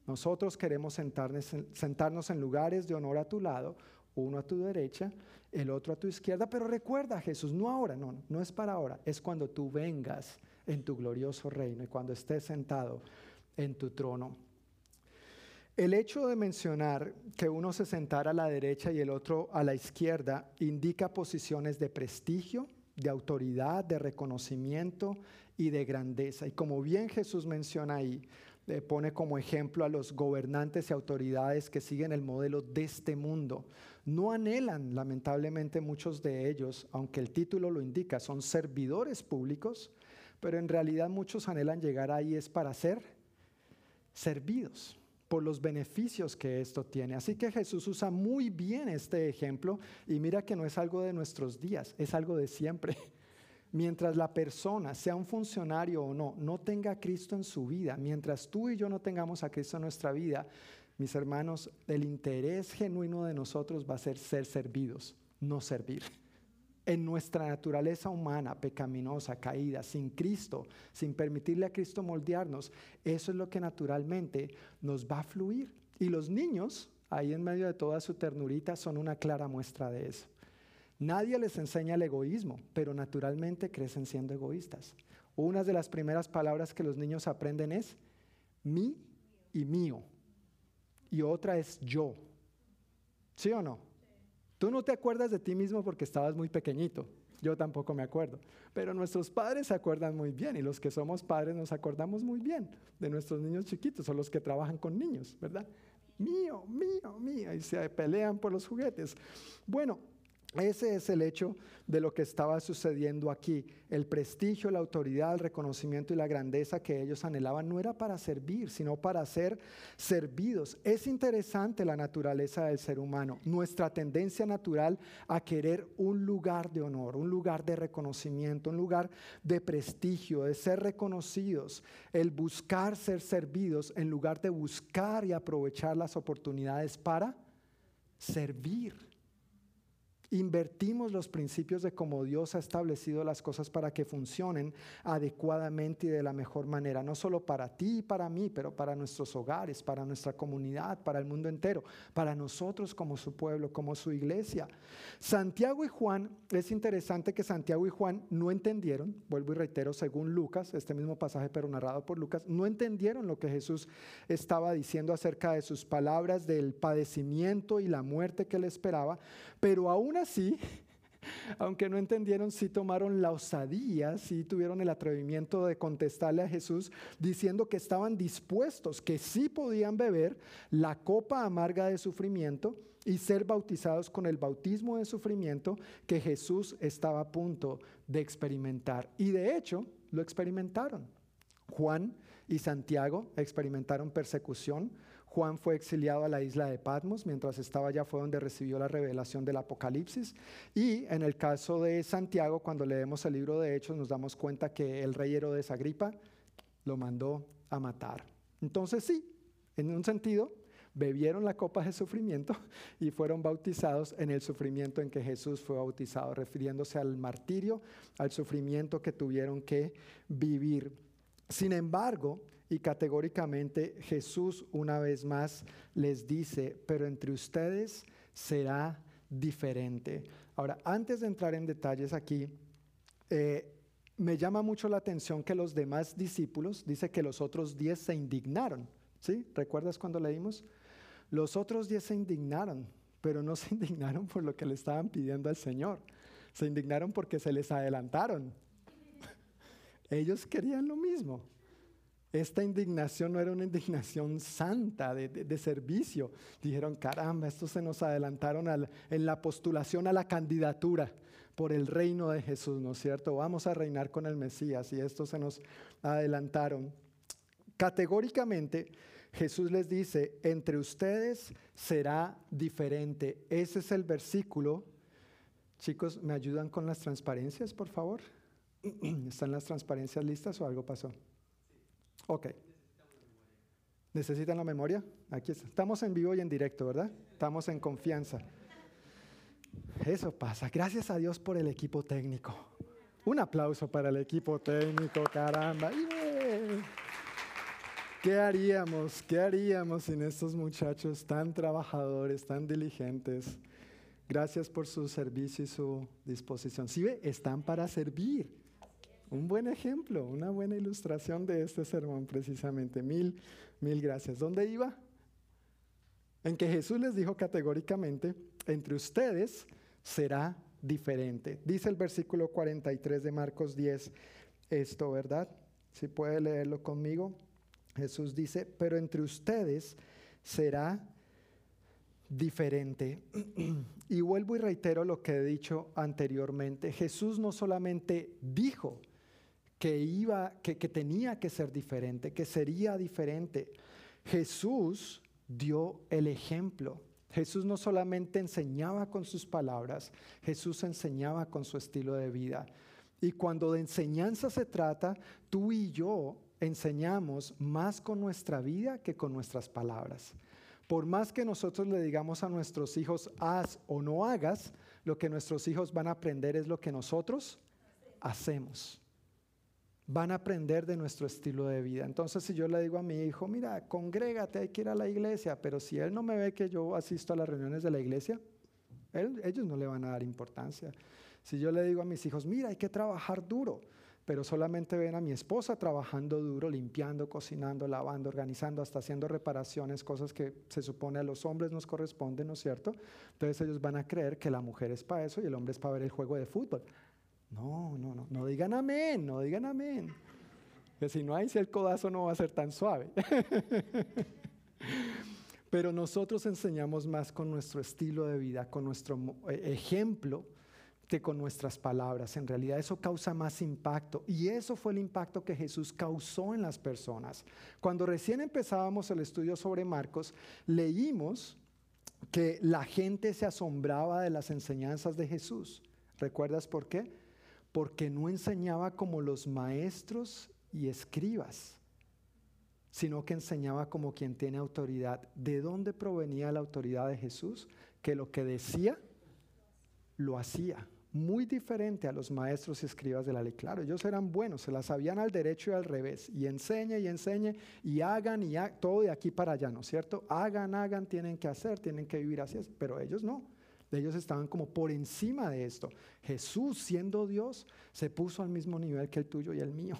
Nosotros queremos sentarnos, en lugares de honor a tu lado, uno a tu derecha, el otro a tu izquierda, pero recuerda, Jesús, no ahora, no, no es para ahora, es cuando tú vengas en tu glorioso reino y cuando estés sentado en tu trono. El hecho de mencionar que uno se sentara a la derecha y el otro a la izquierda indica posiciones de prestigio, de autoridad, de reconocimiento y de grandeza. Y como bien Jesús menciona ahí, le pone como ejemplo a los gobernantes y autoridades que siguen el modelo de este mundo. No anhelan, lamentablemente muchos de ellos, aunque el título lo indica, son servidores públicos, pero en realidad muchos anhelan llegar ahí es para ser servidos por los beneficios que esto tiene. Así que Jesús usa muy bien este ejemplo y mira que no es algo de nuestros días, es algo de siempre. Mientras la persona, sea un funcionario o no, no tenga a Cristo en su vida, mientras tú y yo no tengamos a Cristo en nuestra vida, mis hermanos, el interés genuino de nosotros va a ser ser servidos, no servir en nuestra naturaleza humana, pecaminosa, caída, sin Cristo, sin permitirle a Cristo moldearnos, eso es lo que naturalmente nos va a fluir. Y los niños, ahí en medio de toda su ternurita, son una clara muestra de eso. Nadie les enseña el egoísmo, pero naturalmente crecen siendo egoístas. Una de las primeras palabras que los niños aprenden es mi y mío. Y otra es yo. ¿Sí o no? Tú no te acuerdas de ti mismo porque estabas muy pequeñito. Yo tampoco me acuerdo. Pero nuestros padres se acuerdan muy bien y los que somos padres nos acordamos muy bien de nuestros niños chiquitos o los que trabajan con niños, ¿verdad? Mío, mío, mío. Y se pelean por los juguetes. Bueno, ese es el hecho de lo que estaba sucediendo aquí. El prestigio, la autoridad, el reconocimiento y la grandeza que ellos anhelaban no era para servir, sino para ser servidos. Es interesante la naturaleza del ser humano, nuestra tendencia natural a querer un lugar de honor, un lugar de reconocimiento, un lugar de prestigio, de ser reconocidos, el buscar ser servidos en lugar de buscar y aprovechar las oportunidades para servir. Invertimos los principios de cómo Dios ha establecido las cosas para que funcionen adecuadamente y de la mejor manera, no solo para ti y para mí, pero para nuestros hogares, para nuestra comunidad, para el mundo entero, para nosotros como su pueblo, como su iglesia. Santiago y Juan, es interesante que Santiago y Juan no entendieron, vuelvo y reitero, según Lucas, este mismo pasaje pero narrado por Lucas, no entendieron lo que Jesús estaba diciendo acerca de sus palabras, del padecimiento y la muerte que le esperaba, pero aún así, aunque no entendieron, sí tomaron la osadía, sí tuvieron el atrevimiento de contestarle a Jesús diciendo que estaban dispuestos, que sí podían beber la copa amarga de sufrimiento y ser bautizados con el bautismo de sufrimiento que Jesús estaba a punto de experimentar. Y de hecho, lo experimentaron. Juan y Santiago experimentaron persecución. Juan fue exiliado a la isla de Patmos, mientras estaba allá fue donde recibió la revelación del Apocalipsis. Y en el caso de Santiago, cuando leemos el libro de Hechos, nos damos cuenta que el rey Herodes Agripa lo mandó a matar. Entonces sí, en un sentido, bebieron la copa de sufrimiento y fueron bautizados en el sufrimiento en que Jesús fue bautizado, refiriéndose al martirio, al sufrimiento que tuvieron que vivir. Sin embargo, y categóricamente Jesús una vez más les dice, pero entre ustedes será diferente. Ahora, antes de entrar en detalles aquí, eh, me llama mucho la atención que los demás discípulos, dice que los otros diez se indignaron. ¿Sí? ¿Recuerdas cuando leímos? Los otros diez se indignaron, pero no se indignaron por lo que le estaban pidiendo al Señor. Se indignaron porque se les adelantaron. Ellos querían lo mismo. Esta indignación no era una indignación santa de, de, servicio. Dijeron, caramba, estos se nos adelantaron en la postulación a la candidatura por el reino de Jesús, ¿no es cierto? Vamos a reinar con el Mesías y estos se nos adelantaron. Categóricamente, Jesús les dice, entre ustedes será diferente. Ese es el versículo. Chicos, ¿me ayudan con las transparencias, por favor? ¿Están las transparencias listas o algo pasó? Ok. ¿Necesitan la memoria? Aquí está. Estamos en vivo y en directo, ¿verdad? Estamos en confianza. Eso pasa. Gracias a Dios por el equipo técnico. Un aplauso para el equipo técnico, caramba. ¿Qué haríamos? ¿Qué haríamos sin estos muchachos tan trabajadores, tan diligentes? Gracias por su servicio y su disposición. ¿Sí ve? Están para servir. Un buen ejemplo, una buena ilustración de este sermón precisamente. Mil, mil gracias. ¿Dónde iba? En que Jesús les dijo categóricamente, entre ustedes será diferente. Dice el versículo 43 de Marcos 10 esto, ¿verdad? Si puede leerlo conmigo. Jesús dice, pero entre ustedes será diferente. y vuelvo y reitero lo que he dicho anteriormente. Jesús no solamente dijo que iba, que, que tenía que ser diferente, que sería diferente. Jesús dio el ejemplo. Jesús no solamente enseñaba con sus palabras, Jesús enseñaba con su estilo de vida. Y cuando de enseñanza se trata, tú y yo enseñamos más con nuestra vida que con nuestras palabras. Por más que nosotros le digamos a nuestros hijos, haz o no hagas, lo que nuestros hijos van a aprender es lo que nosotros hacemos. Van a aprender de nuestro estilo de vida. Entonces, si yo le digo a mi hijo, mira, congrégate, hay que ir a la iglesia, pero si él no me ve que yo asisto a las reuniones de la iglesia, ellos no le van a dar importancia. Si yo le digo a mis hijos, mira, hay que trabajar duro, pero solamente ven a mi esposa trabajando duro, limpiando, cocinando, lavando, organizando, hasta haciendo reparaciones, cosas que se supone a los hombres nos corresponden, ¿no es cierto? Entonces ellos van a creer que la mujer es para eso y el hombre es para ver el juego de fútbol. No, no, no, no digan amén, no digan amén. Que si no hay, si el codazo no va a ser tan suave. Pero nosotros enseñamos más con nuestro estilo de vida, con nuestro ejemplo que con nuestras palabras. En realidad eso causa más impacto y eso fue el impacto que Jesús causó en las personas. Cuando recién empezábamos el estudio sobre Marcos, leímos que la gente se asombraba de las enseñanzas de Jesús. ¿Recuerdas por qué? Porque no enseñaba como los maestros y escribas, sino que enseñaba como quien tiene autoridad. ¿De dónde provenía la autoridad de Jesús? Que lo que decía lo hacía. Muy diferente a los maestros y escribas de la ley. Claro, ellos eran buenos, se las sabían al derecho y al revés. Y enseñe y enseñe y hagan y todo de aquí para allá, ¿no es cierto? Hagan, hagan, tienen que hacer, tienen que vivir así. Pero ellos no. Ellos estaban como por encima de esto. Jesús, siendo Dios, se puso al mismo nivel que el tuyo y el mío.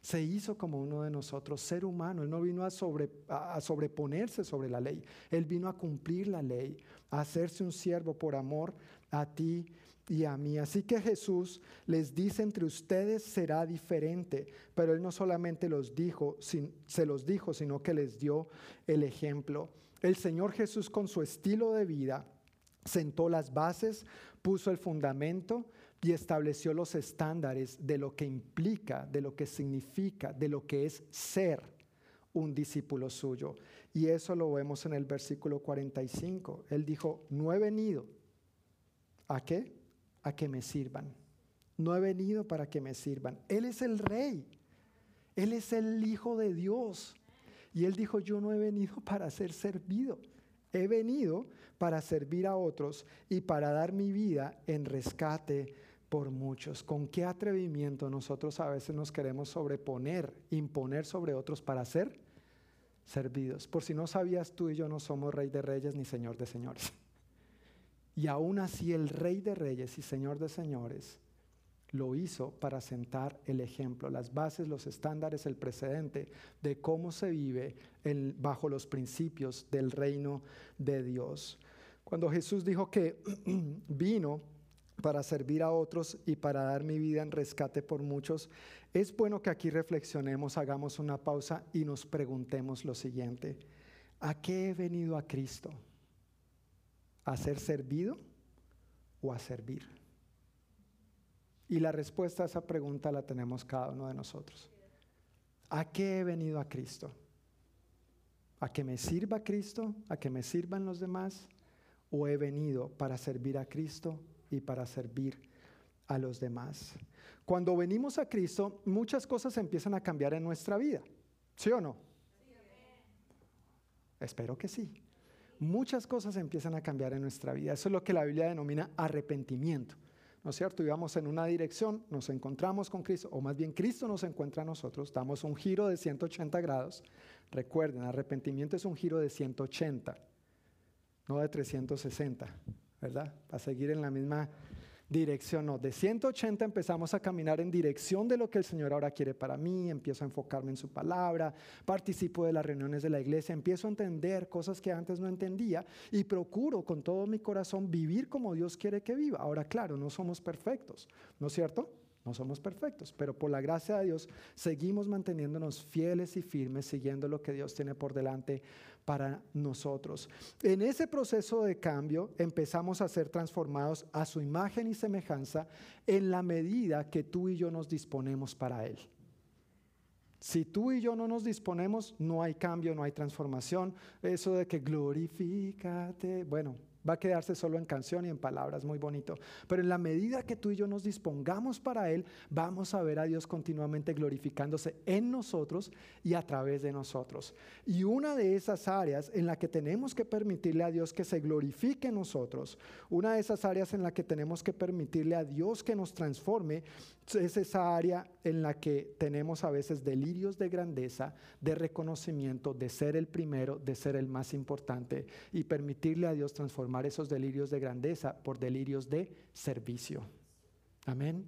Se hizo como uno de nosotros, ser humano. Él no vino a, sobre- a- sobreponerse sobre la ley. Él vino a cumplir la ley, a hacerse un siervo por amor a ti y a mí. Así que Jesús les dice, entre ustedes será diferente, pero Él no solamente los dijo, sin- se los dijo, sino que les dio el ejemplo. El Señor Jesús con su estilo de vida sentó las bases, puso el fundamento y estableció los estándares de lo que implica, de lo que significa, de lo que es ser un discípulo suyo. Y eso lo vemos en el versículo 45. Él dijo, no he venido. ¿A qué? A que me sirvan. No he venido para que me sirvan. Él es el rey. Él es el Hijo de Dios. Y él dijo, yo no he venido para ser servido. He venido para servir a otros y para dar mi vida en rescate por muchos. ¿Con qué atrevimiento nosotros a veces nos queremos sobreponer, imponer sobre otros para ser servidos? Por si no sabías, tú y yo no somos rey de reyes ni señor de señores. Y aún así el rey de reyes y señor de señores lo hizo para sentar el ejemplo, las bases, los estándares, el precedente de cómo se vive bajo los principios del reino de Dios. Cuando Jesús dijo que vino para servir a otros y para dar mi vida en rescate por muchos, es bueno que aquí reflexionemos, hagamos una pausa y nos preguntemos lo siguiente. ¿A qué he venido a Cristo? ¿A ser servido o a servir? Y la respuesta a esa pregunta la tenemos cada uno de nosotros. ¿A qué he venido a Cristo? ¿A que me sirva Cristo? ¿A que me sirvan los demás? ¿O he venido para servir a Cristo y para servir a los demás? Cuando venimos a Cristo, muchas cosas empiezan a cambiar en nuestra vida. ¿Sí o no? Espero que sí. Muchas cosas empiezan a cambiar en nuestra vida. Eso es lo que la Biblia denomina arrepentimiento. ¿No es cierto? Íbamos en una dirección, nos encontramos con Cristo, o más bien Cristo nos encuentra a nosotros, damos un giro de 180 grados. Recuerden, arrepentimiento es un giro de 180, no de 360, ¿verdad? Para seguir en la misma dirección, no. De 180 empezamos a caminar en dirección de lo que el Señor ahora quiere para mí, empiezo a enfocarme en su palabra, participo de las reuniones de la iglesia, empiezo a entender cosas que antes no entendía y procuro con todo mi corazón vivir como Dios quiere que viva. Ahora, claro, no somos perfectos, ¿no es cierto? No somos perfectos, pero por la gracia de Dios seguimos manteniéndonos fieles y firmes, siguiendo lo que Dios tiene por delante para nosotros. En ese proceso de cambio empezamos a ser transformados a su imagen y semejanza en la medida que tú y yo nos disponemos para Él. Si tú y yo no nos disponemos, no hay cambio, no hay transformación. Eso de que glorifícate, bueno, va a quedarse solo en canción y en palabras, muy bonito. Pero en la medida que tú y yo nos dispongamos para Él, vamos a ver a Dios continuamente glorificándose en nosotros y a través de nosotros. Y una de esas áreas en la que tenemos que permitirle a Dios que se glorifique en nosotros, una de esas áreas en la que tenemos que permitirle a Dios que nos transforme, es esa área en la que tenemos a veces delirios de grandeza, de reconocimiento, de ser el primero, de ser el más importante y permitirle a Dios transformar esos delirios de grandeza por delirios de servicio. Amén.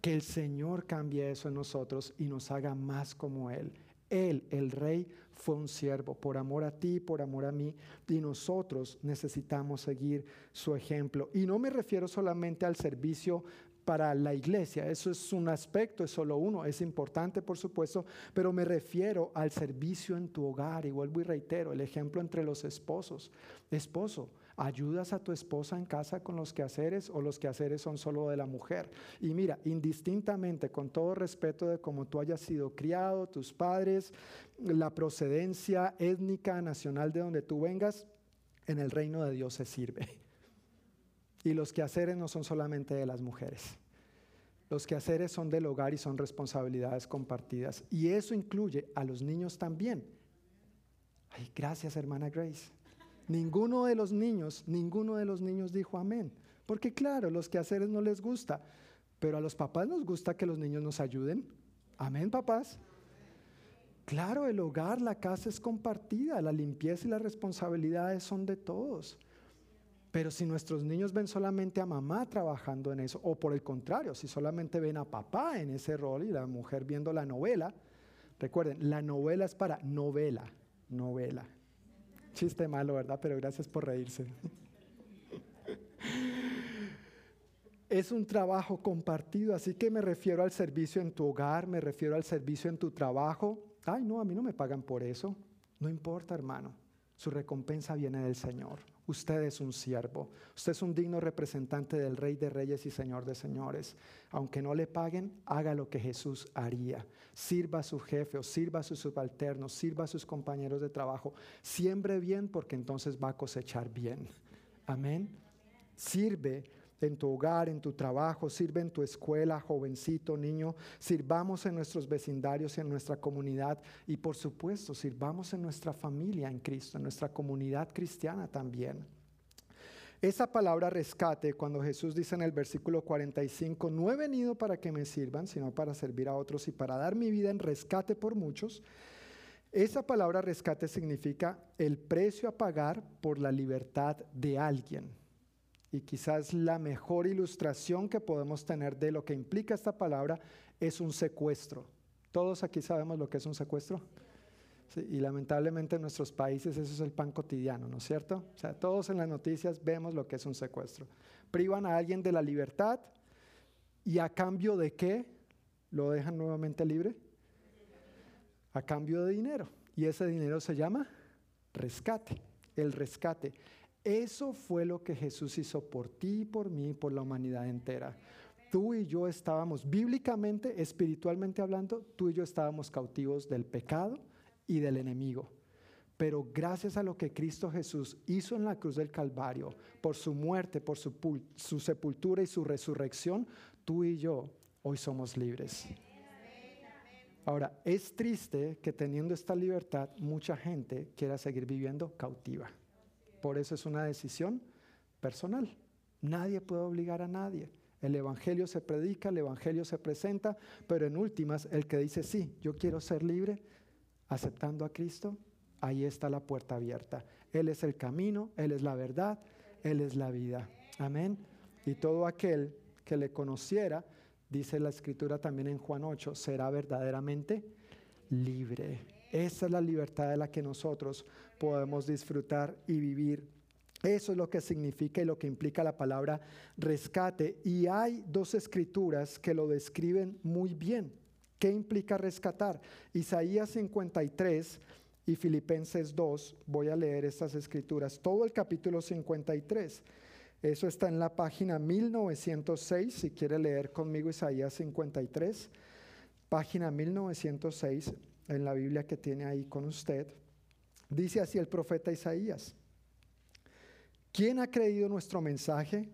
Que el Señor cambie eso en nosotros y nos haga más como Él. Él, el rey, fue un siervo por amor a ti, por amor a mí, y nosotros necesitamos seguir su ejemplo. Y no me refiero solamente al servicio para la iglesia. Eso es un aspecto, es solo uno, es importante por supuesto, pero me refiero al servicio en tu hogar y vuelvo y reitero el ejemplo entre los esposos. Esposo, ¿ayudas a tu esposa en casa con los quehaceres o los quehaceres son solo de la mujer? Y mira, indistintamente, con todo respeto de cómo tú hayas sido criado, tus padres, la procedencia étnica, nacional de donde tú vengas, en el reino de Dios se sirve. Y los quehaceres no son solamente de las mujeres. Los quehaceres son del hogar y son responsabilidades compartidas. Y eso incluye a los niños también. Ay, gracias, hermana Grace. Ninguno de los niños, ninguno de los niños dijo amén. Porque claro, los quehaceres no les gusta, pero a los papás nos gusta que los niños nos ayuden. Amén, papás. Claro, el hogar, la casa es compartida, la limpieza y las responsabilidades son de todos. Pero si nuestros niños ven solamente a mamá trabajando en eso, o por el contrario, si solamente ven a papá en ese rol y la mujer viendo la novela, recuerden, la novela es para novela, novela. Chiste malo, ¿verdad? Pero gracias por reírse. Es un trabajo compartido, así que me refiero al servicio en tu hogar, me refiero al servicio en tu trabajo. Ay, no, a mí no me pagan por eso. No importa, hermano. Su recompensa viene del Señor. Usted es un siervo. Usted es un digno representante del Rey de Reyes y Señor de Señores. Aunque no le paguen, haga lo que Jesús haría. Sirva a su jefe o sirva a sus subalternos, sirva a sus compañeros de trabajo. Siembre bien porque entonces va a cosechar bien. Amén. Sirve en tu hogar, en tu trabajo, sirve en tu escuela, jovencito, niño, sirvamos en nuestros vecindarios y en nuestra comunidad y por supuesto sirvamos en nuestra familia en Cristo, en nuestra comunidad cristiana también. Esa palabra rescate, cuando Jesús dice en el versículo 45, no he venido para que me sirvan, sino para servir a otros y para dar mi vida en rescate por muchos, esa palabra rescate significa el precio a pagar por la libertad de alguien y quizás la mejor ilustración que podemos tener de lo que implica esta palabra es un secuestro. Todos aquí sabemos lo que es un secuestro. y lamentablemente en nuestros países eso es el pan cotidiano, ¿no es cierto? O sea, todos en las noticias vemos lo que es un secuestro. Privan a alguien de la libertad y a cambio de qué lo dejan nuevamente libre? A cambio de dinero. Y ese dinero se llama rescate, el rescate. Eso fue lo que Jesús hizo por ti y por mí, por la humanidad entera. Tú y yo estábamos, bíblicamente, espiritualmente hablando, tú y yo estábamos cautivos del pecado y del enemigo. Pero gracias a lo que Cristo Jesús hizo en la cruz del Calvario, por su muerte, por su, su sepultura y su resurrección, tú y yo hoy somos libres. Ahora, es triste que teniendo esta libertad, mucha gente quiera seguir viviendo cautiva. Por eso es una decisión personal. Nadie puede obligar a nadie. El Evangelio se predica, el Evangelio se presenta, pero en últimas, el que dice, sí, yo quiero ser libre, aceptando a Cristo, ahí está la puerta abierta. Él es el camino, Él es la verdad, Él es la vida. Amén. Y todo aquel que le conociera, dice la escritura también en Juan 8, será verdaderamente libre. Esa es la libertad de la que nosotros podemos disfrutar y vivir. Eso es lo que significa y lo que implica la palabra rescate. Y hay dos escrituras que lo describen muy bien. ¿Qué implica rescatar? Isaías 53 y Filipenses 2. Voy a leer estas escrituras. Todo el capítulo 53. Eso está en la página 1906. Si quiere leer conmigo Isaías 53, página 1906 en la Biblia que tiene ahí con usted, dice así el profeta Isaías, ¿quién ha creído nuestro mensaje?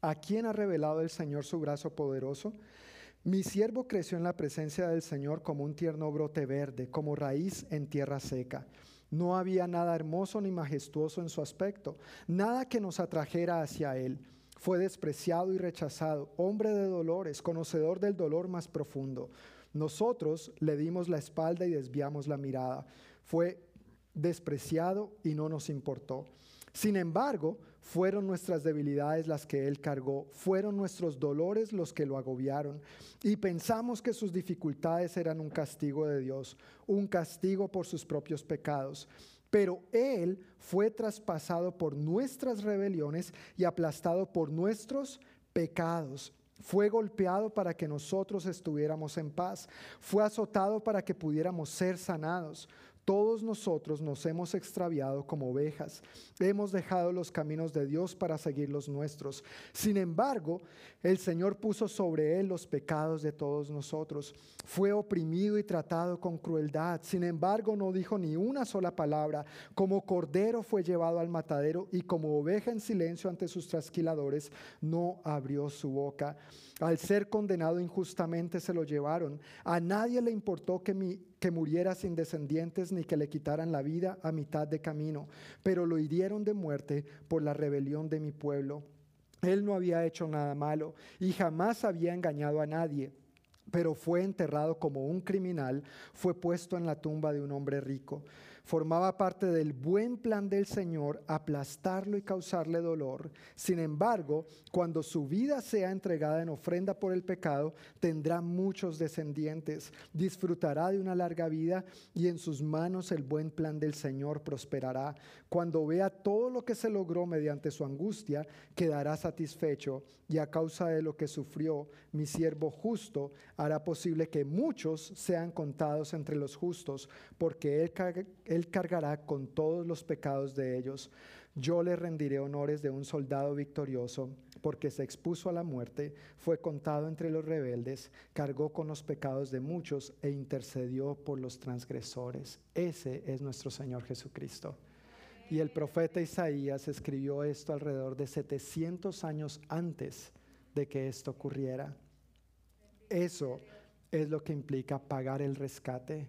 ¿A quién ha revelado el Señor su brazo poderoso? Mi siervo creció en la presencia del Señor como un tierno brote verde, como raíz en tierra seca. No había nada hermoso ni majestuoso en su aspecto, nada que nos atrajera hacia él. Fue despreciado y rechazado, hombre de dolores, conocedor del dolor más profundo. Nosotros le dimos la espalda y desviamos la mirada. Fue despreciado y no nos importó. Sin embargo, fueron nuestras debilidades las que Él cargó, fueron nuestros dolores los que lo agobiaron, y pensamos que sus dificultades eran un castigo de Dios, un castigo por sus propios pecados. Pero Él fue traspasado por nuestras rebeliones y aplastado por nuestros pecados. Fue golpeado para que nosotros estuviéramos en paz. Fue azotado para que pudiéramos ser sanados. Todos nosotros nos hemos extraviado como ovejas. Hemos dejado los caminos de Dios para seguir los nuestros. Sin embargo, el Señor puso sobre él los pecados de todos nosotros. Fue oprimido y tratado con crueldad. Sin embargo, no dijo ni una sola palabra. Como cordero fue llevado al matadero y como oveja en silencio ante sus trasquiladores, no abrió su boca. Al ser condenado injustamente se lo llevaron. A nadie le importó que, mi, que muriera sin descendientes ni que le quitaran la vida a mitad de camino, pero lo hirieron de muerte por la rebelión de mi pueblo. Él no había hecho nada malo y jamás había engañado a nadie, pero fue enterrado como un criminal, fue puesto en la tumba de un hombre rico. Formaba parte del buen plan del Señor aplastarlo y causarle dolor. Sin embargo, cuando su vida sea entregada en ofrenda por el pecado, tendrá muchos descendientes, disfrutará de una larga vida y en sus manos el buen plan del Señor prosperará. Cuando vea todo lo que se logró mediante su angustia, quedará satisfecho y a causa de lo que sufrió, mi siervo justo hará posible que muchos sean contados entre los justos, porque él, él cargará con todos los pecados de ellos. Yo le rendiré honores de un soldado victorioso, porque se expuso a la muerte, fue contado entre los rebeldes, cargó con los pecados de muchos e intercedió por los transgresores. Ese es nuestro Señor Jesucristo. Y el profeta Isaías escribió esto alrededor de 700 años antes de que esto ocurriera. Eso es lo que implica pagar el rescate.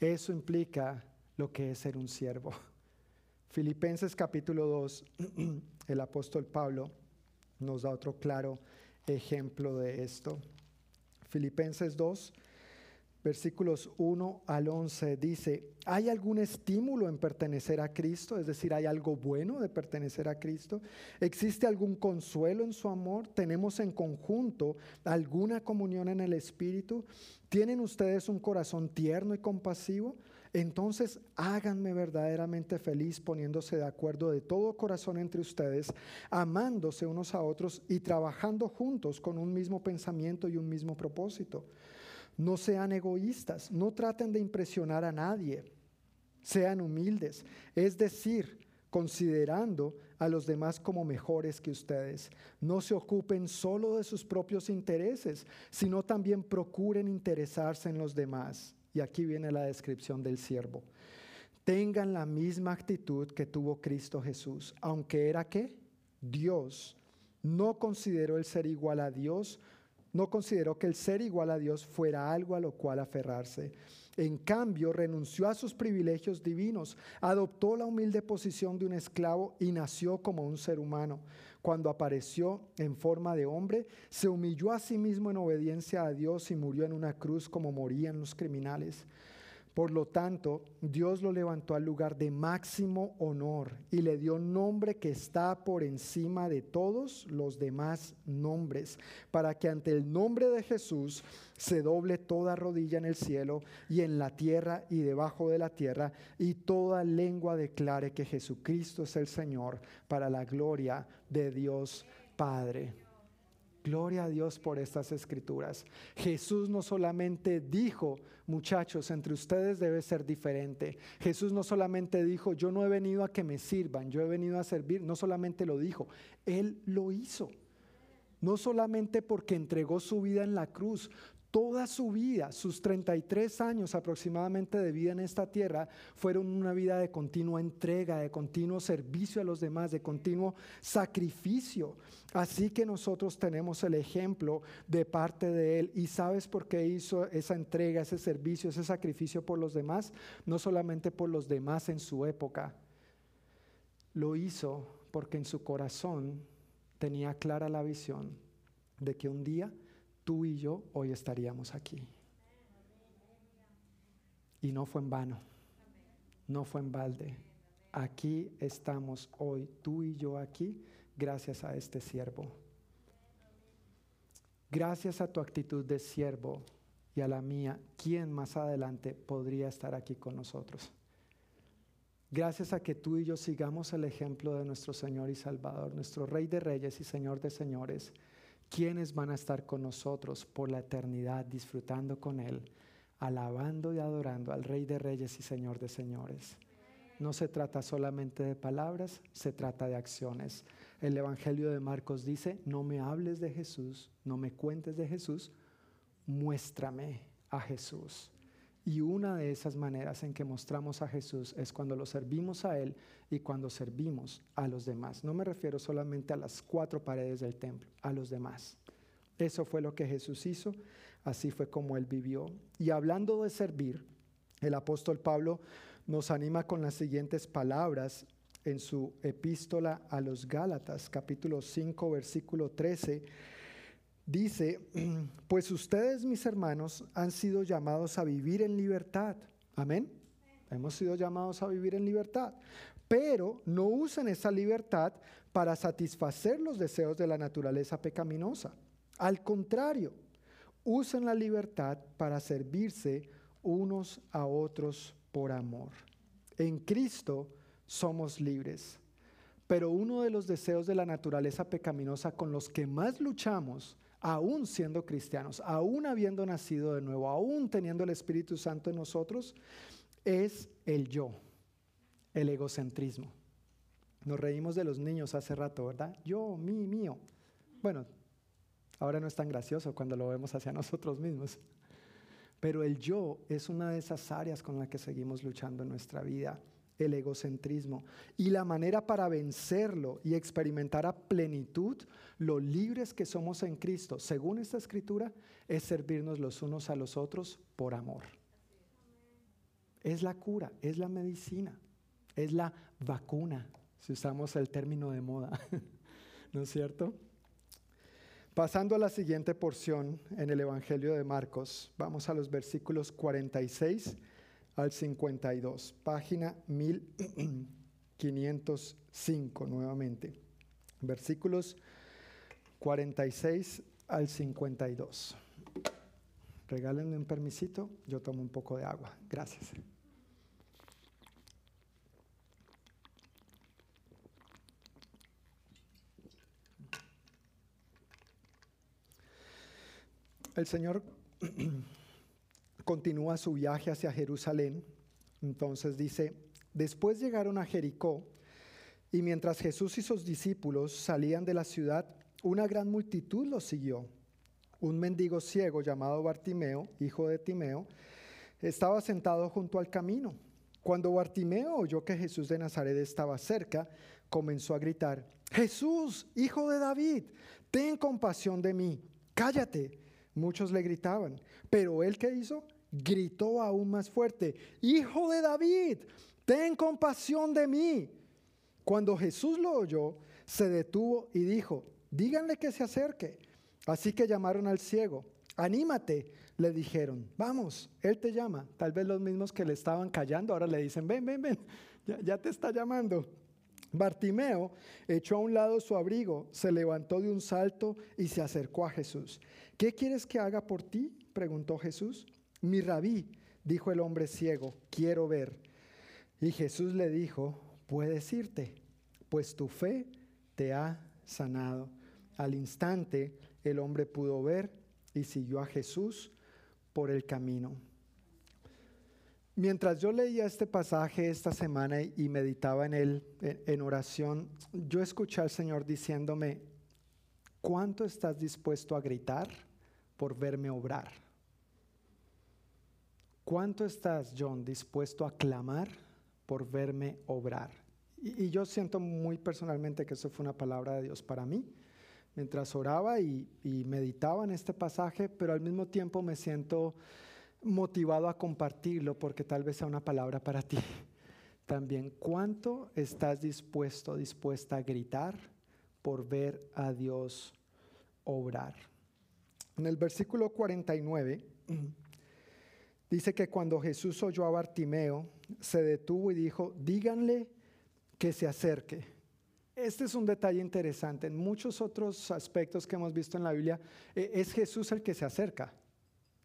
Eso implica lo que es ser un siervo. Filipenses capítulo 2, el apóstol Pablo nos da otro claro ejemplo de esto. Filipenses 2, versículos 1 al 11 dice, ¿hay algún estímulo en pertenecer a Cristo? Es decir, ¿hay algo bueno de pertenecer a Cristo? ¿Existe algún consuelo en su amor? ¿Tenemos en conjunto alguna comunión en el Espíritu? ¿Tienen ustedes un corazón tierno y compasivo? Entonces háganme verdaderamente feliz poniéndose de acuerdo de todo corazón entre ustedes, amándose unos a otros y trabajando juntos con un mismo pensamiento y un mismo propósito. No sean egoístas, no traten de impresionar a nadie, sean humildes, es decir, considerando a los demás como mejores que ustedes. No se ocupen solo de sus propios intereses, sino también procuren interesarse en los demás. Y aquí viene la descripción del siervo. Tengan la misma actitud que tuvo Cristo Jesús, aunque era qué? Dios. No consideró el ser igual a Dios, no consideró que el ser igual a Dios fuera algo a lo cual aferrarse. En cambio, renunció a sus privilegios divinos, adoptó la humilde posición de un esclavo y nació como un ser humano. Cuando apareció en forma de hombre, se humilló a sí mismo en obediencia a Dios y murió en una cruz como morían los criminales. Por lo tanto, Dios lo levantó al lugar de máximo honor y le dio nombre que está por encima de todos los demás nombres, para que ante el nombre de Jesús se doble toda rodilla en el cielo y en la tierra y debajo de la tierra, y toda lengua declare que Jesucristo es el Señor, para la gloria de Dios Padre. Gloria a Dios por estas escrituras. Jesús no solamente dijo, muchachos, entre ustedes debe ser diferente. Jesús no solamente dijo, yo no he venido a que me sirvan, yo he venido a servir. No solamente lo dijo, Él lo hizo. No solamente porque entregó su vida en la cruz, toda su vida, sus 33 años aproximadamente de vida en esta tierra, fueron una vida de continua entrega, de continuo servicio a los demás, de continuo sacrificio. Así que nosotros tenemos el ejemplo de parte de Él. ¿Y sabes por qué hizo esa entrega, ese servicio, ese sacrificio por los demás? No solamente por los demás en su época. Lo hizo porque en su corazón tenía clara la visión de que un día tú y yo hoy estaríamos aquí. Y no fue en vano, no fue en balde. Aquí estamos hoy, tú y yo aquí, gracias a este siervo. Gracias a tu actitud de siervo y a la mía, ¿quién más adelante podría estar aquí con nosotros? Gracias a que tú y yo sigamos el ejemplo de nuestro Señor y Salvador, nuestro Rey de Reyes y Señor de Señores, ¿quiénes van a estar con nosotros por la eternidad disfrutando con Él, alabando y adorando al Rey de Reyes y Señor de Señores? No se trata solamente de palabras, se trata de acciones. El Evangelio de Marcos dice, no me hables de Jesús, no me cuentes de Jesús, muéstrame a Jesús. Y una de esas maneras en que mostramos a Jesús es cuando lo servimos a Él y cuando servimos a los demás. No me refiero solamente a las cuatro paredes del templo, a los demás. Eso fue lo que Jesús hizo, así fue como Él vivió. Y hablando de servir, el apóstol Pablo nos anima con las siguientes palabras en su epístola a los Gálatas, capítulo 5, versículo 13, dice, pues ustedes, mis hermanos, han sido llamados a vivir en libertad. Amén. Hemos sido llamados a vivir en libertad. Pero no usen esa libertad para satisfacer los deseos de la naturaleza pecaminosa. Al contrario, usen la libertad para servirse unos a otros por amor. En Cristo somos libres. Pero uno de los deseos de la naturaleza pecaminosa con los que más luchamos, aún siendo cristianos, aún habiendo nacido de nuevo, aún teniendo el Espíritu Santo en nosotros, es el yo, el egocentrismo. Nos reímos de los niños hace rato, ¿verdad? Yo, mí, mío. Bueno, ahora no es tan gracioso cuando lo vemos hacia nosotros mismos. Pero el yo es una de esas áreas con las que seguimos luchando en nuestra vida, el egocentrismo. Y la manera para vencerlo y experimentar a plenitud lo libres que somos en Cristo, según esta escritura, es servirnos los unos a los otros por amor. Es la cura, es la medicina, es la vacuna, si usamos el término de moda, ¿no es cierto? Pasando a la siguiente porción en el Evangelio de Marcos, vamos a los versículos 46 al 52, página 1505 nuevamente. Versículos 46 al 52. Regálenme un permisito, yo tomo un poco de agua. Gracias. El Señor continúa su viaje hacia Jerusalén. Entonces dice, después llegaron a Jericó y mientras Jesús y sus discípulos salían de la ciudad, una gran multitud los siguió. Un mendigo ciego llamado Bartimeo, hijo de Timeo, estaba sentado junto al camino. Cuando Bartimeo oyó que Jesús de Nazaret estaba cerca, comenzó a gritar, Jesús, hijo de David, ten compasión de mí, cállate. Muchos le gritaban, pero él que hizo? Gritó aún más fuerte, Hijo de David, ten compasión de mí. Cuando Jesús lo oyó, se detuvo y dijo, díganle que se acerque. Así que llamaron al ciego, anímate, le dijeron, vamos, él te llama. Tal vez los mismos que le estaban callando ahora le dicen, ven, ven, ven, ya, ya te está llamando. Bartimeo echó a un lado su abrigo, se levantó de un salto y se acercó a Jesús. ¿Qué quieres que haga por ti? preguntó Jesús. Mi rabí, dijo el hombre ciego, quiero ver. Y Jesús le dijo, puedes irte, pues tu fe te ha sanado. Al instante el hombre pudo ver y siguió a Jesús por el camino. Mientras yo leía este pasaje esta semana y meditaba en él en oración, yo escuché al Señor diciéndome, ¿cuánto estás dispuesto a gritar por verme obrar? ¿Cuánto estás, John, dispuesto a clamar por verme obrar? Y, yo siento muy personalmente que eso fue una palabra de Dios para mí, mientras oraba y meditaba en este pasaje, pero al mismo tiempo me siento motivado a compartirlo porque tal vez sea una palabra para ti también. ¿Cuánto estás dispuesto, dispuesta a gritar por ver a Dios obrar? En el versículo 49 dice que cuando Jesús oyó a Bartimeo, se detuvo y dijo, díganle que se acerque. Este es un detalle interesante. En muchos otros aspectos que hemos visto en la Biblia, es Jesús el que se acerca,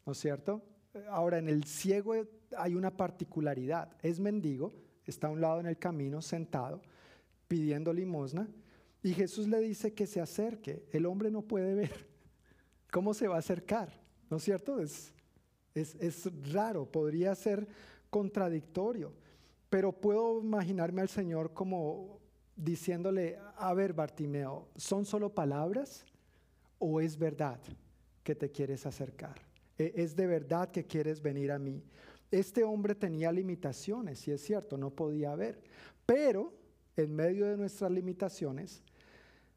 ¿no es cierto? Ahora, en el ciego hay una particularidad. Es mendigo, está a un lado en el camino, sentado, pidiendo limosna, y Jesús le dice que se acerque. El hombre no puede ver. ¿Cómo se va a acercar? ¿No es cierto? Es, es, es raro, podría ser contradictorio, pero puedo imaginarme al Señor como diciéndole, a ver, Bartimeo, ¿son solo palabras o es verdad que te quieres acercar? Es de verdad que quieres venir a mí. Este hombre tenía limitaciones, si es cierto, no podía ver, pero en medio de nuestras limitaciones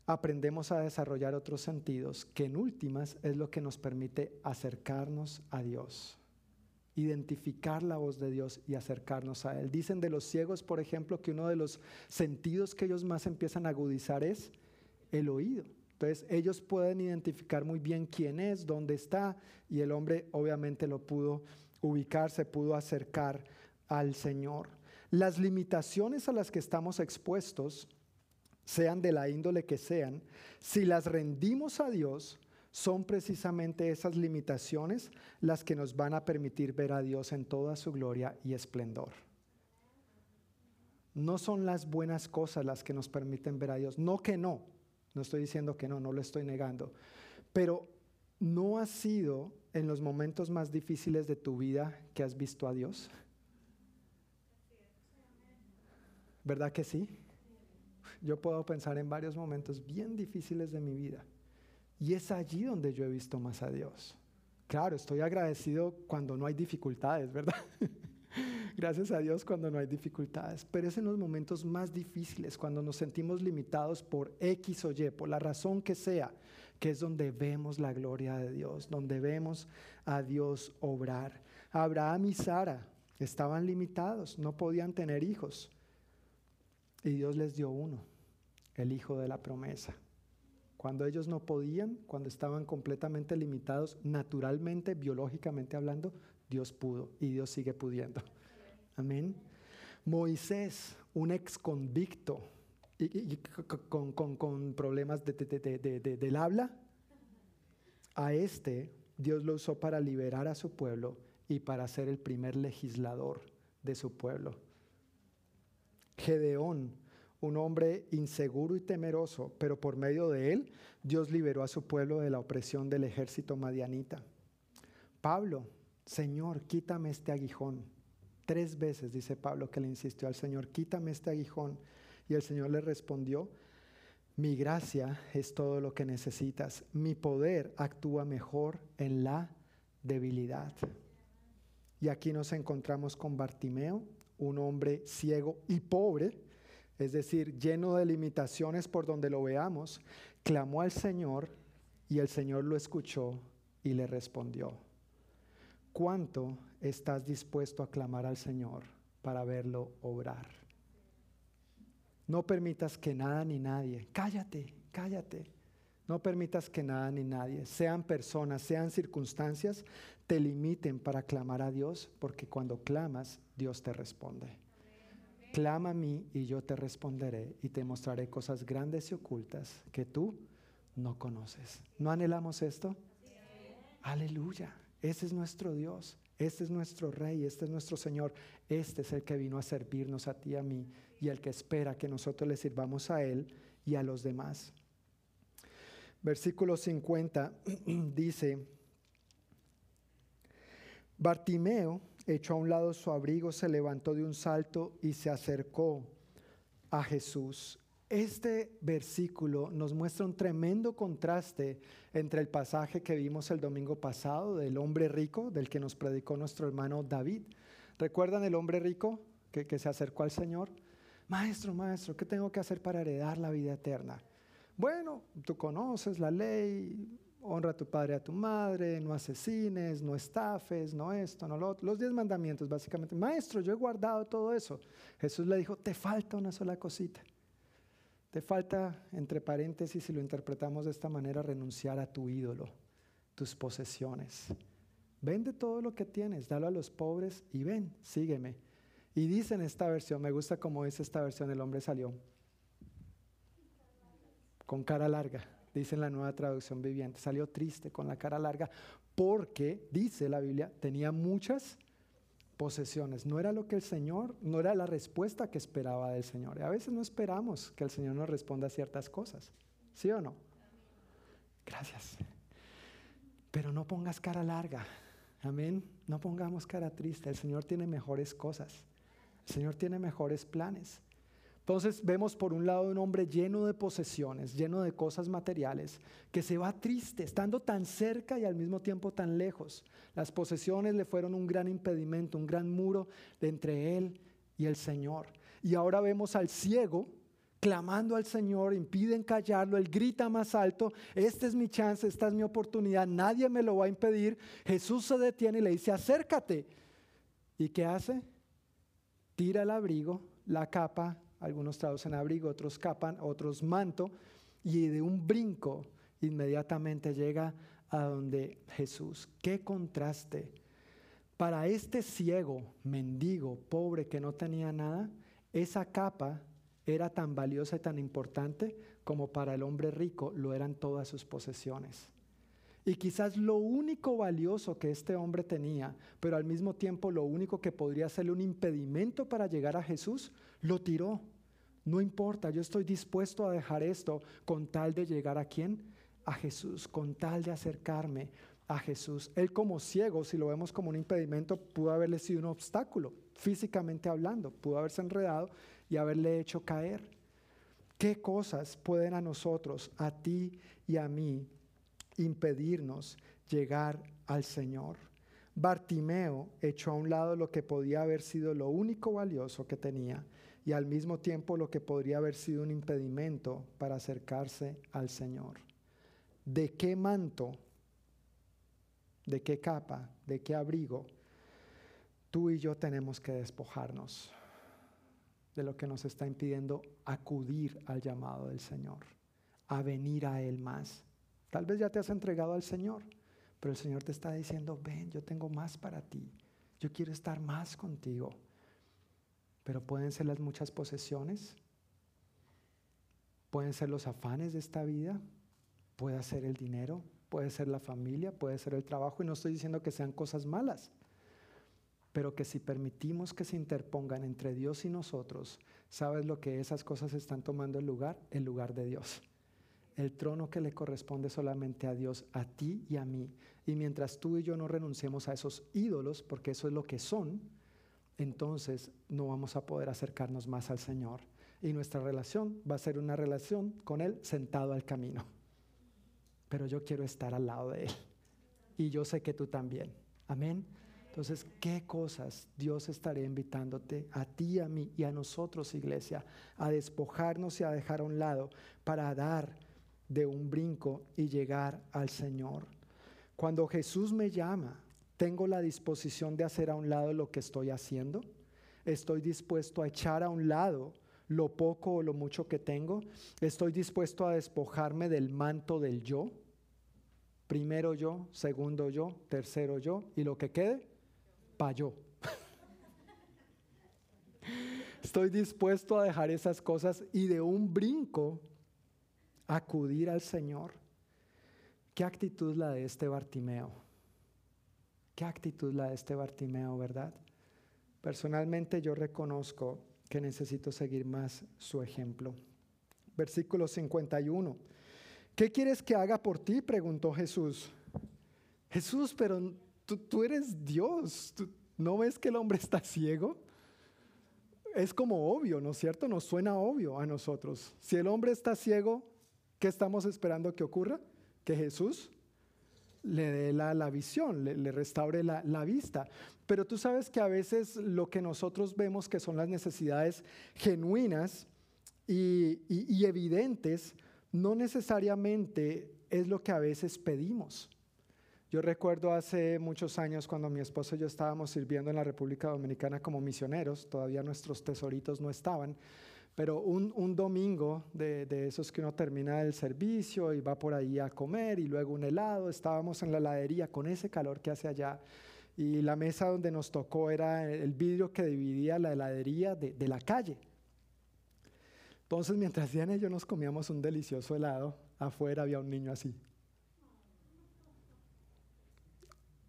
aprendemos a desarrollar otros sentidos que en últimas es lo que nos permite acercarnos a Dios. identificar la voz de Dios y acercarnos a Él. Dicen de los ciegos, por ejemplo, que uno de los sentidos que ellos más empiezan a agudizar es el oído. Entonces ellos pueden identificar muy bien quién es, dónde está, y el hombre obviamente lo pudo ubicar, se pudo acercar al Señor. Las limitaciones a las que estamos expuestos, sean de la índole que sean, si las rendimos a Dios, son precisamente esas limitaciones las que nos van a permitir ver a Dios en toda su gloria y esplendor. No son las buenas cosas las que nos permiten ver a Dios. No que no, no estoy diciendo que no, no lo estoy negando. Pero no ha sido en los momentos más difíciles de tu vida que has visto a Dios. ¿Verdad que sí? Yo puedo pensar en varios momentos bien difíciles de mi vida. Y es allí donde yo he visto más a Dios. Claro, estoy agradecido cuando no hay dificultades, ¿verdad? Gracias a Dios cuando no hay dificultades. Pero es en los momentos más difíciles, cuando nos sentimos limitados por X o Y, por la razón que sea, que es donde vemos la gloria de Dios, donde vemos a Dios obrar. Abraham y Sara estaban limitados, no podían tener hijos. Y Dios les dio uno, el hijo de la promesa. Cuando ellos no podían, cuando estaban completamente limitados, naturalmente, biológicamente hablando, Dios pudo y Dios sigue pudiendo. Amén. Moisés, un ex convicto y, con, con, con, problemas de, de, de, del habla, a este Dios lo usó para liberar a su pueblo y para ser el primer legislador de su pueblo. Gedeón, un hombre inseguro y temeroso, pero por medio de él Dios liberó a su pueblo de la opresión del ejército madianita. Pablo, Señor, quítame este aguijón. Tres veces dice Pablo que le insistió al Señor, quítame este aguijón. Y el Señor le respondió, mi gracia es todo lo que necesitas. Mi poder actúa mejor en la debilidad. Y aquí nos encontramos con Bartimeo, un hombre ciego y pobre, es decir, lleno de limitaciones por donde lo veamos, clamó al Señor y el Señor lo escuchó y le respondió. ¿Cuánto estás dispuesto a clamar al Señor para verlo obrar? No permitas que nada ni nadie, cállate, cállate. No permitas que nada ni nadie, sean personas, sean circunstancias, te limiten para clamar a Dios, porque cuando clamas, Dios te responde. Clama a mí y yo te responderé y te mostraré cosas grandes y ocultas que tú no conoces. ¿No anhelamos esto? Aleluya. Ese es nuestro Dios. Este es nuestro Rey, este es nuestro Señor, este es el que vino a servirnos a ti y a mí y el que espera que nosotros le sirvamos a Él y a los demás. Versículo 50 dice, Bartimeo echó a un lado su abrigo, se levantó de un salto y se acercó a Jesús. Este versículo nos muestra un tremendo contraste entre el pasaje que vimos el domingo pasado del hombre rico, del que nos predicó nuestro hermano David. ¿Recuerdan el hombre rico que, que se acercó al Señor? Maestro, maestro, ¿qué tengo que hacer para heredar la vida eterna? Bueno, tú conoces la ley, honra a tu padre y a tu madre, no asesines, no estafes, no esto, no lo otro. Los diez mandamientos, básicamente. Maestro, yo he guardado todo eso. Jesús le dijo, te falta una sola cosita. Te falta, entre paréntesis, si lo interpretamos de esta manera, renunciar a tu ídolo, tus posesiones. Vende todo lo que tienes, dalo a los pobres y ven, sígueme. Y dice en esta versión, me gusta cómo dice esta versión, el hombre salió con cara larga, dice en la nueva traducción viviente, salió triste con la cara larga porque, dice la Biblia, tenía muchas posesiones. No era lo que el Señor, no era la respuesta que esperaba del Señor. Y a veces no esperamos que el Señor nos responda a ciertas cosas. ¿Sí o no? Gracias. Pero no pongas cara larga. Amén. No pongamos cara triste. El Señor tiene mejores cosas. El Señor tiene mejores planes. Entonces vemos por un lado un hombre lleno de posesiones, lleno de cosas materiales, que se va triste, estando tan cerca y al mismo tiempo tan lejos. Las posesiones le fueron un gran impedimento, un gran muro entre él y el Señor. Y ahora vemos al ciego clamando al Señor, impiden callarlo, él grita más alto, esta es mi chance, esta es mi oportunidad, nadie me lo va a impedir. Jesús se detiene y le dice, acércate ¿Y qué hace? Tira el abrigo, la capa, algunos traducen abrigo, otros capan, otros manto, y de un brinco inmediatamente llega a donde Jesús. Qué contraste. Para este ciego, mendigo, pobre que no tenía nada, esa capa era tan valiosa y tan importante como para el hombre rico lo eran todas sus posesiones. Y quizás lo único valioso que este hombre tenía, pero al mismo tiempo lo único que podría serle un impedimento para llegar a Jesús, lo tiró. No importa, yo estoy dispuesto a dejar esto con tal de llegar a quién? A Jesús, con tal de acercarme a Jesús. Él como ciego, si lo vemos como un impedimento, pudo haberle sido un obstáculo, físicamente hablando, pudo haberse enredado y haberle hecho caer. ¿Qué cosas pueden a nosotros, a ti y a mí, impedirnos llegar al Señor? Bartimeo echó a un lado lo que podía haber sido lo único valioso que tenía y al mismo tiempo lo que podría haber sido un impedimento para acercarse al Señor. ¿De qué manto, de qué capa, de qué abrigo tú y yo tenemos que despojarnos de lo que nos está impidiendo acudir al llamado del Señor, a venir a Él más? Tal vez ya te has entregado al Señor, pero el Señor te está diciendo, ven, yo tengo más para ti, yo quiero estar más contigo. Pero pueden ser las muchas posesiones, pueden ser los afanes de esta vida, puede ser el dinero, puede ser la familia, puede ser el trabajo, y no estoy diciendo que sean cosas malas, pero que si permitimos que se interpongan entre Dios y nosotros, ¿sabes lo que esas cosas están tomando el lugar? El lugar de Dios. El trono que le corresponde solamente a Dios, a ti y a mí. Y mientras tú y yo no renunciemos a esos ídolos, porque eso es lo que son, entonces no vamos a poder acercarnos más al Señor. Y nuestra relación va a ser una relación con Él sentado al camino. Pero yo quiero estar al lado de Él. Y yo sé que tú también. Amén. Entonces, ¿qué cosas Dios estaría invitándote a ti, a mí y a nosotros, iglesia, a despojarnos y a dejar a un lado para dar de un brinco y llegar al Señor? Cuando Jesús me llama, ¿tengo la disposición de hacer a un lado lo que estoy haciendo? ¿Estoy dispuesto a echar a un lado lo poco o lo mucho que tengo? ¿Estoy dispuesto a despojarme del manto del yo? Primero yo, segundo yo, tercero yo y lo que quede, pa' yo. Estoy dispuesto a dejar esas cosas y de un brinco acudir al Señor. ¿Qué actitud la de este Bartimeo? ¿Qué actitud la de este Bartimeo, verdad? Personalmente yo reconozco que necesito seguir más su ejemplo. Versículo 51. ¿Qué quieres que haga por ti? preguntó Jesús. Jesús, pero tú, eres Dios. ¿Tú, ¿No ves que el hombre está ciego? Es como obvio, ¿no es cierto? Nos suena obvio a nosotros. Si el hombre está ciego, ¿qué estamos esperando que ocurra? Que Jesús le dé la, la visión, le, restaure la, la, vista. Pero tú sabes que a veces lo que nosotros vemos que son las necesidades genuinas y, y, y evidentes, no necesariamente es lo que a veces pedimos. Yo recuerdo hace muchos años cuando mi esposo y yo estábamos sirviendo en la República Dominicana como misioneros, todavía nuestros tesoritos no estaban, pero un, un domingo de, de, esos que uno termina el servicio y va por ahí a comer y luego un helado, estábamos en la heladería con ese calor que hace allá y la mesa donde nos tocó era el vidrio que dividía la heladería de, de la calle. Entonces mientras Diana y yo nos comíamos un delicioso helado, afuera había un niño así.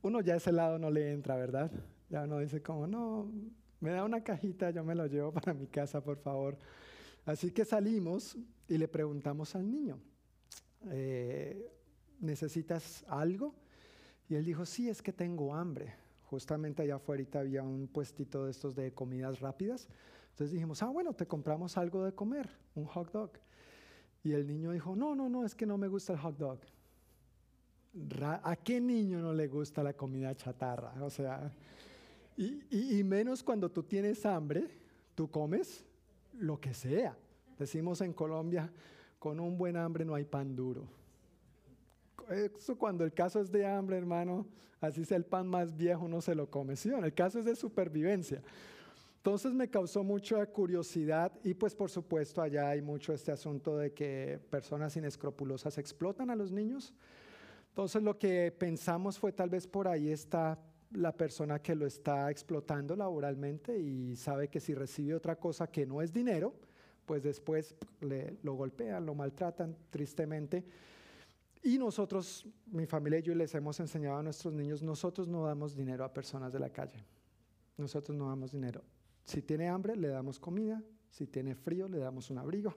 Uno ya ese helado no le entra, ¿verdad? Ya uno dice como, no, me da una cajita, yo me lo llevo para mi casa, por favor. Así que salimos y le preguntamos al niño, eh, ¿necesitas algo? Y él dijo, sí, es que tengo hambre. Justamente allá afuera había un puestito de estos de comidas rápidas. Entonces dijimos, ah, bueno, te compramos algo de comer, un hot dog. Y el niño dijo, no, no, no, es que no me gusta el hot dog. ¿A qué niño no le gusta la comida chatarra? O sea, y, menos cuando tú tienes hambre, tú comes lo que sea. Decimos en Colombia, con un buen hambre no hay pan duro. Eso cuando el caso es de hambre, hermano, así sea el pan más viejo, uno se lo come. ¿sí? El caso es de supervivencia. Entonces me causó mucha curiosidad y pues por supuesto allá hay mucho este asunto de que personas inescrupulosas explotan a los niños. Entonces lo que pensamos fue tal vez por ahí está la persona que lo está explotando laboralmente y sabe que si recibe otra cosa que no es dinero, pues después le, lo golpean, lo maltratan tristemente. Y nosotros, mi familia y yo les hemos enseñado a nuestros niños, nosotros no damos dinero a personas de la calle. Nosotros no damos dinero. Si tiene hambre, le damos comida. Si tiene frío, le damos un abrigo.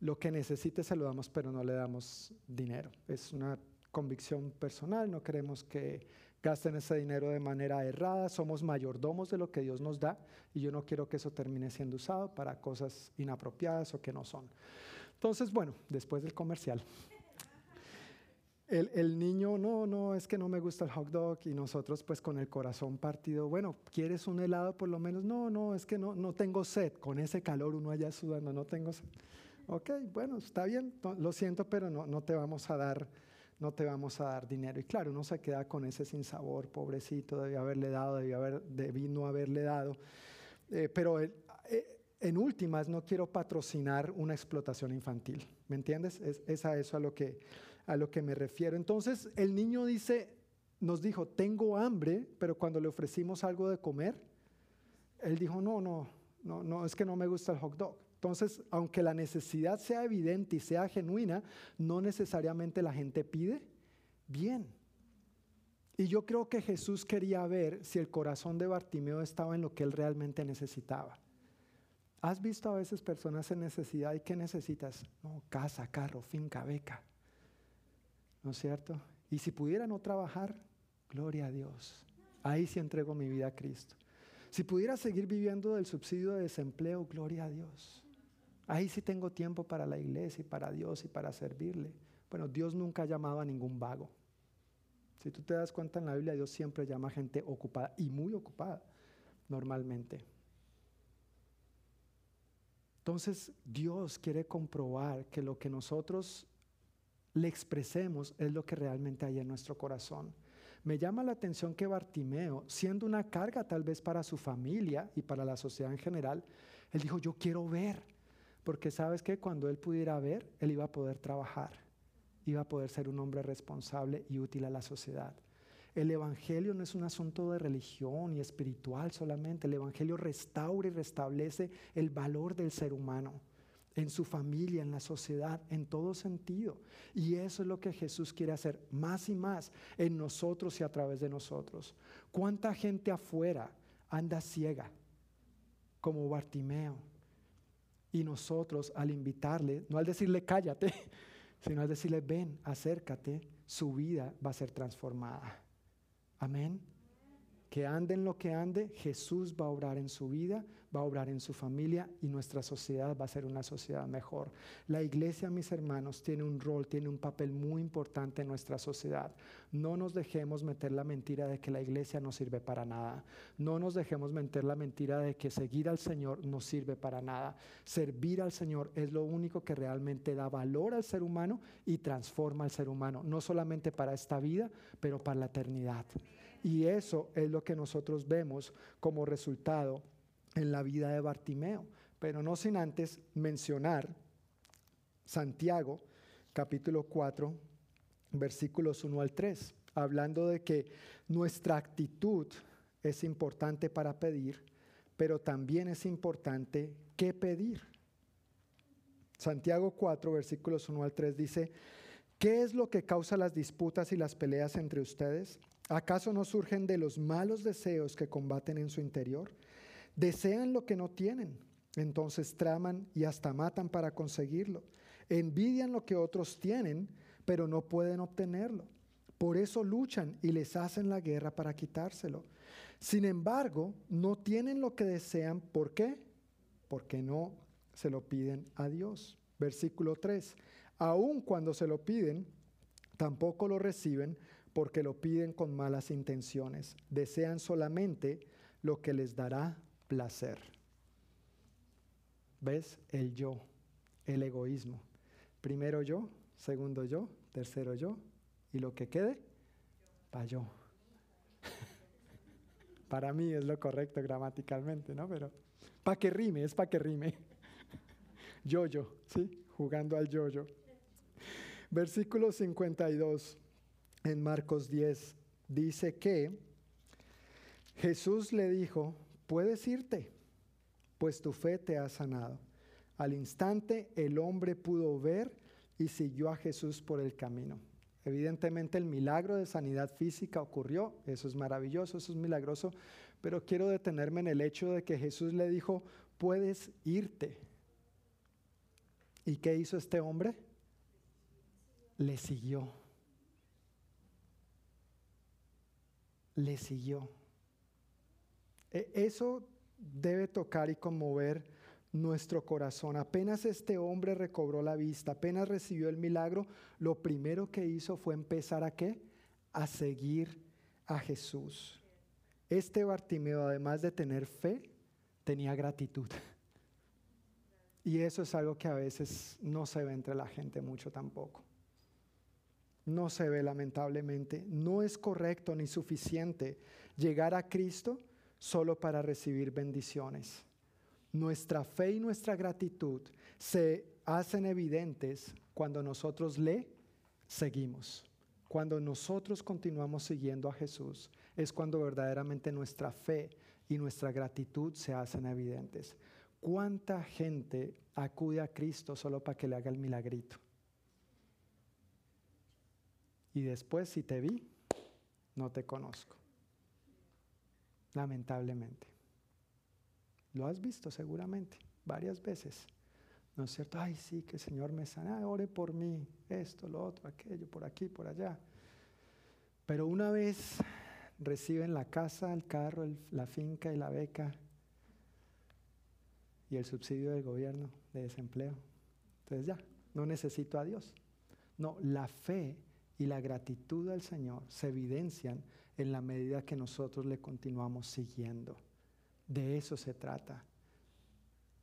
Lo que necesite se lo damos, pero no le damos dinero. Es una convicción personal, no queremos que gasten ese dinero de manera errada, somos mayordomos de lo que Dios nos da y yo no quiero que eso termine siendo usado para cosas inapropiadas o que no son. Entonces, bueno, después del comercial. El, el, niño, no, no, es que no me gusta el hot dog y nosotros pues con el corazón partido, bueno, ¿quieres un helado por lo menos? No, no, es que no, no tengo sed, con ese calor uno allá sudando, no tengo sed. Ok, bueno, está bien, lo siento, pero no, no te vamos a dar no te vamos a dar dinero. Y claro, uno se queda con ese sinsabor, pobrecito, debía haberle dado, debía, haber, debí no haberle dado. Eh, pero eh, en últimas, no quiero patrocinar una explotación infantil. ¿Me entiendes? Es, es, a eso a lo, que, a lo que me refiero. Entonces, el niño dice, nos dijo, tengo hambre, pero cuando le ofrecimos algo de comer, él dijo, no, no, no, no, es que no me gusta el hot dog. Entonces, aunque la necesidad sea evidente y sea genuina, no necesariamente la gente pide bien. Y yo creo que Jesús quería ver si el corazón de Bartimeo estaba en lo que él realmente necesitaba. ¿Has visto a veces personas en necesidad y qué necesitas? No, casa, carro, finca, beca. ¿No es cierto? Y si pudiera no trabajar, gloria a Dios. Ahí sí entrego mi vida a Cristo. Si pudiera seguir viviendo del subsidio de desempleo, gloria a Dios. Ahí sí tengo tiempo para la iglesia y para Dios y para servirle. Bueno, Dios nunca ha llamado a ningún vago. Si tú te das cuenta en la Biblia, Dios siempre llama a gente ocupada y muy ocupada, normalmente. Entonces, Dios quiere comprobar que lo que nosotros le expresemos es lo que realmente hay en nuestro corazón. Me llama la atención que Bartimeo, siendo una carga tal vez para su familia y para la sociedad en general, él dijo, yo quiero ver. Porque sabes que cuando él pudiera ver, él iba a poder trabajar, iba a poder ser un hombre responsable y útil a la sociedad. El Evangelio no es un asunto de religión y espiritual solamente. El Evangelio restaura y restablece el valor del ser humano en su familia, en la sociedad, en todo sentido. Y eso es lo que Jesús quiere hacer más y más en nosotros y a través de nosotros. ¿Cuánta gente afuera anda ciega como Bartimeo? Y nosotros al invitarle, no al decirle cállate, sino al decirle ven, acércate, su vida va a ser transformada. Amén. Que ande en lo que ande, Jesús va a obrar en su vida, va a obrar en su familia y nuestra sociedad va a ser una sociedad mejor. La iglesia, mis hermanos, tiene un rol, tiene un papel muy importante en nuestra sociedad. No nos dejemos meter la mentira de que la iglesia no sirve para nada. No nos dejemos meter la mentira de que seguir al Señor no sirve para nada. Servir al Señor es lo único que realmente da valor al ser humano y transforma al ser humano, no solamente para esta vida, pero para la eternidad. Y eso es lo que nosotros vemos como resultado en la vida de Bartimeo. Pero no sin antes mencionar Santiago, capítulo 4, versículos 1 al 3, hablando de que nuestra actitud es importante para pedir, pero también es importante qué pedir. Santiago 4, versículos 1 al 3 dice, ¿qué es lo que causa las disputas y las peleas entre ustedes? ¿Acaso no surgen de los malos deseos que combaten en su interior? Desean lo que no tienen, entonces traman y hasta matan para conseguirlo. Envidian lo que otros tienen, pero no pueden obtenerlo. Por eso luchan y les hacen la guerra para quitárselo. Sin embargo, no tienen lo que desean. ¿Por qué? Porque no se lo piden a Dios. Versículo 3. Aun cuando se lo piden, tampoco lo reciben porque lo piden con malas intenciones. Desean solamente lo que les dará placer. ¿Ves? El yo, el egoísmo. Primero yo, segundo yo, tercero yo y lo que quede, para yo. para mí es lo correcto gramaticalmente, ¿no? Pero para que rime, es para que rime. Yo-yo, ¿sí? Jugando al yo-yo. Versículo 52 en Marcos 10 dice que Jesús le dijo, puedes irte, pues tu fe te ha sanado. Al instante el hombre pudo ver y siguió a Jesús por el camino. Evidentemente el milagro de sanidad física ocurrió, eso es maravilloso, eso es milagroso, pero quiero detenerme en el hecho de que Jesús le dijo, puedes irte. ¿Y qué hizo este hombre? Le siguió. Le siguió. E- Eso debe tocar y conmover nuestro corazón. Apenas este hombre recobró la vista, apenas recibió el milagro, lo primero que hizo fue empezar a qué? A seguir a Jesús. Este Bartimeo, además de tener fe, tenía gratitud. Y eso es algo que a veces no se ve entre la gente mucho tampoco. No se ve lamentablemente. No es correcto ni suficiente llegar a Cristo solo para recibir bendiciones. Nuestra fe y nuestra gratitud se hacen evidentes cuando nosotros le seguimos. Cuando nosotros continuamos siguiendo a Jesús, es cuando verdaderamente nuestra fe y nuestra gratitud se hacen evidentes. ¿Cuánta gente acude a Cristo solo para que le haga el milagrito? Y después, si te vi, no te conozco. Lamentablemente. Lo has visto seguramente varias veces. ¿No es cierto? Ay, sí, que el Señor me sana, ore por mí, esto, lo otro, aquello, por aquí, por allá. Pero una vez reciben la casa, el carro, la finca y la beca y el subsidio del gobierno de desempleo. Entonces ya, no necesito a Dios. No, la fe y la gratitud al Señor se evidencian en la medida que nosotros le continuamos siguiendo. De eso se trata.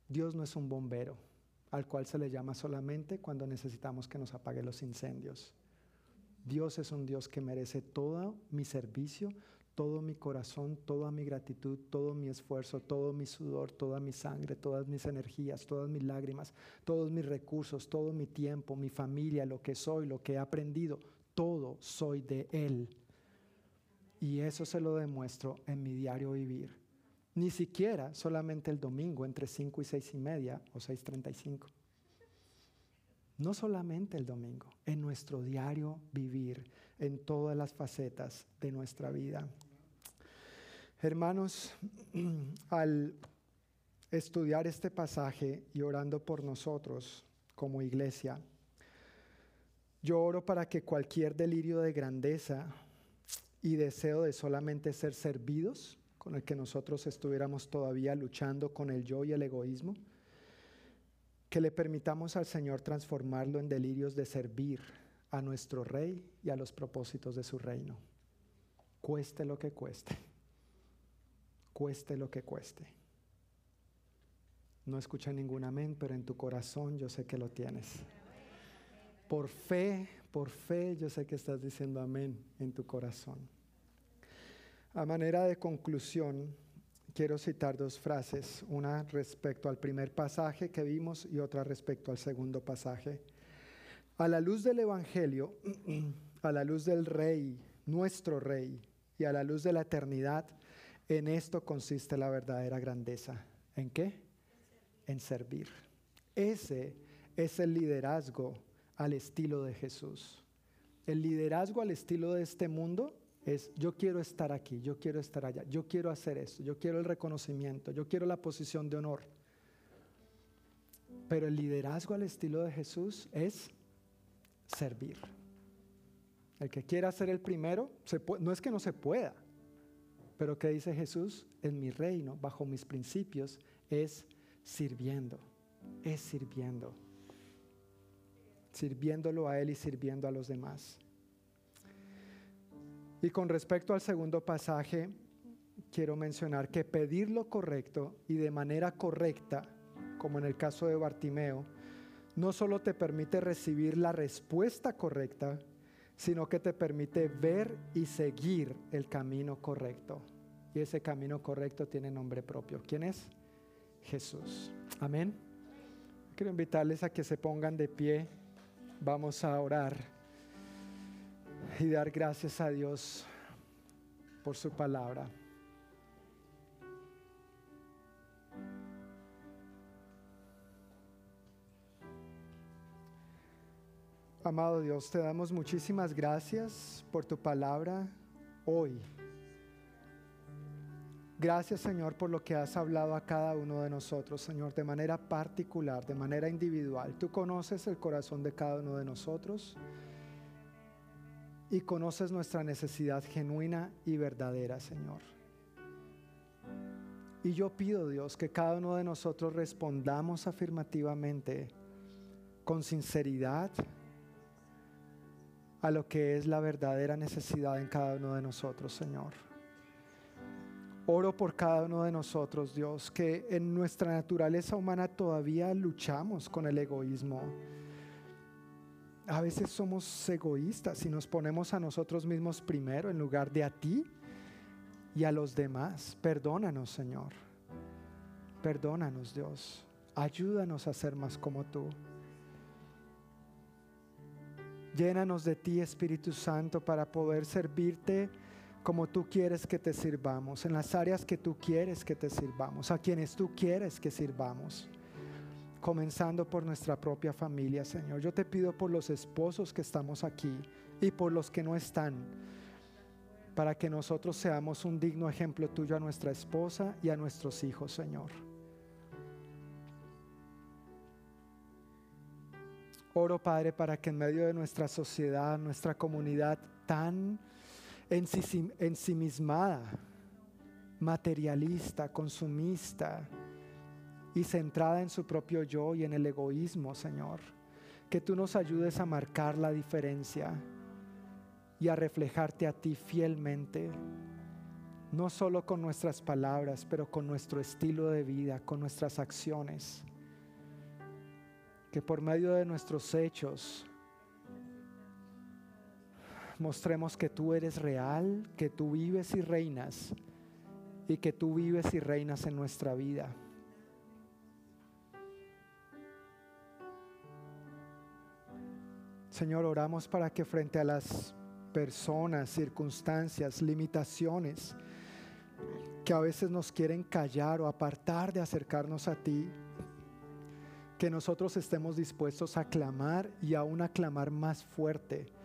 Dios no es un bombero al cual se le llama solamente cuando necesitamos que nos apague los incendios. Dios es un Dios que merece todo mi servicio, todo mi corazón, toda mi gratitud, todo mi esfuerzo, todo mi sudor, toda mi sangre, todas mis energías, todas mis lágrimas, todos mis recursos, todo mi tiempo, mi familia, lo que soy, lo que he aprendido, todo soy de Él. Y eso se lo demuestro en mi diario vivir. Ni siquiera solamente el domingo entre 5 y 6 y media o 6.35. No solamente el domingo, en nuestro diario vivir, en todas las facetas de nuestra vida. Hermanos, al estudiar este pasaje y orando por nosotros como iglesia, yo oro para que cualquier delirio de grandeza y deseo de solamente ser servidos, con el que nosotros estuviéramos todavía luchando con el yo y el egoísmo, que le permitamos al Señor transformarlo en delirios de servir a nuestro Rey y a los propósitos de su reino. Cueste lo que cueste. Cueste lo que cueste. No escucha ningún amén, pero en tu corazón yo sé que lo tienes. Por fe, por fe, yo sé que estás diciendo amén en tu corazón. A manera de conclusión, quiero citar dos frases, una respecto al primer pasaje que vimos y otra respecto al segundo pasaje. A la luz del Evangelio, a la luz del Rey, nuestro Rey, y a la luz de la eternidad, en esto consiste la verdadera grandeza. ¿En qué? En servir. Ese es el liderazgo al estilo de Jesús. El liderazgo al estilo de este mundo es yo quiero estar aquí, yo quiero estar allá, yo quiero hacer esto, yo quiero el reconocimiento, yo quiero la posición de honor. Pero el liderazgo al estilo de Jesús es servir. El que quiera ser el primero, no es que no se pueda, pero que dice Jesús, en mi reino, bajo mis principios, es sirviendo, es sirviendo, sirviéndolo a Él y sirviendo a los demás. Y con respecto al segundo pasaje, quiero mencionar que pedir lo correcto y de manera correcta, como en el caso de Bartimeo, no solo te permite recibir la respuesta correcta, sino que te permite ver y seguir el camino correcto. Y ese camino correcto tiene nombre propio. ¿Quién es? Jesús. Amén. Quiero invitarles a que se pongan de pie. Vamos a orar y dar gracias a Dios por su palabra. Amado Dios, te damos muchísimas gracias por tu palabra hoy. Gracias Señor por lo que has hablado a cada uno de nosotros, Señor, de manera particular, de manera individual. Tú conoces el corazón de cada uno de nosotros y conoces nuestra necesidad genuina y verdadera, Señor. Y yo pido, Dios, que cada uno de nosotros respondamos afirmativamente, con sinceridad, a lo que es la verdadera necesidad en cada uno de nosotros, Señor. Oro por cada uno de nosotros, Dios, que en nuestra naturaleza humana todavía luchamos con el egoísmo. A veces somos egoístas y nos ponemos a nosotros mismos primero en lugar de a ti y a los demás. Perdónanos, Señor. Perdónanos, Dios. Ayúdanos a ser más como tú. Llénanos de ti, Espíritu Santo, para poder servirte como tú quieres que te sirvamos, en las áreas que tú quieres que te sirvamos, a quienes tú quieres que sirvamos, comenzando por nuestra propia familia, Señor. Yo te pido por los esposos que estamos aquí y por los que no están, para que nosotros seamos un digno ejemplo tuyo a nuestra esposa y a nuestros hijos, Señor. Oro, Padre, para que en medio de nuestra sociedad, nuestra comunidad tan ensimismada, materialista, consumista y centrada en su propio yo y en el egoísmo, Señor, que tú nos ayudes a marcar la diferencia y a reflejarte a ti fielmente, no solo con nuestras palabras, pero con nuestro estilo de vida, con nuestras acciones. Que por medio de nuestros hechos mostremos que tú eres real, que tú vives y reinas y que tú vives y reinas en nuestra vida. Señor, oramos para que frente a las personas, circunstancias, limitaciones que a veces nos quieren callar o apartar de acercarnos a ti, que nosotros estemos dispuestos a clamar y aún a clamar más fuerte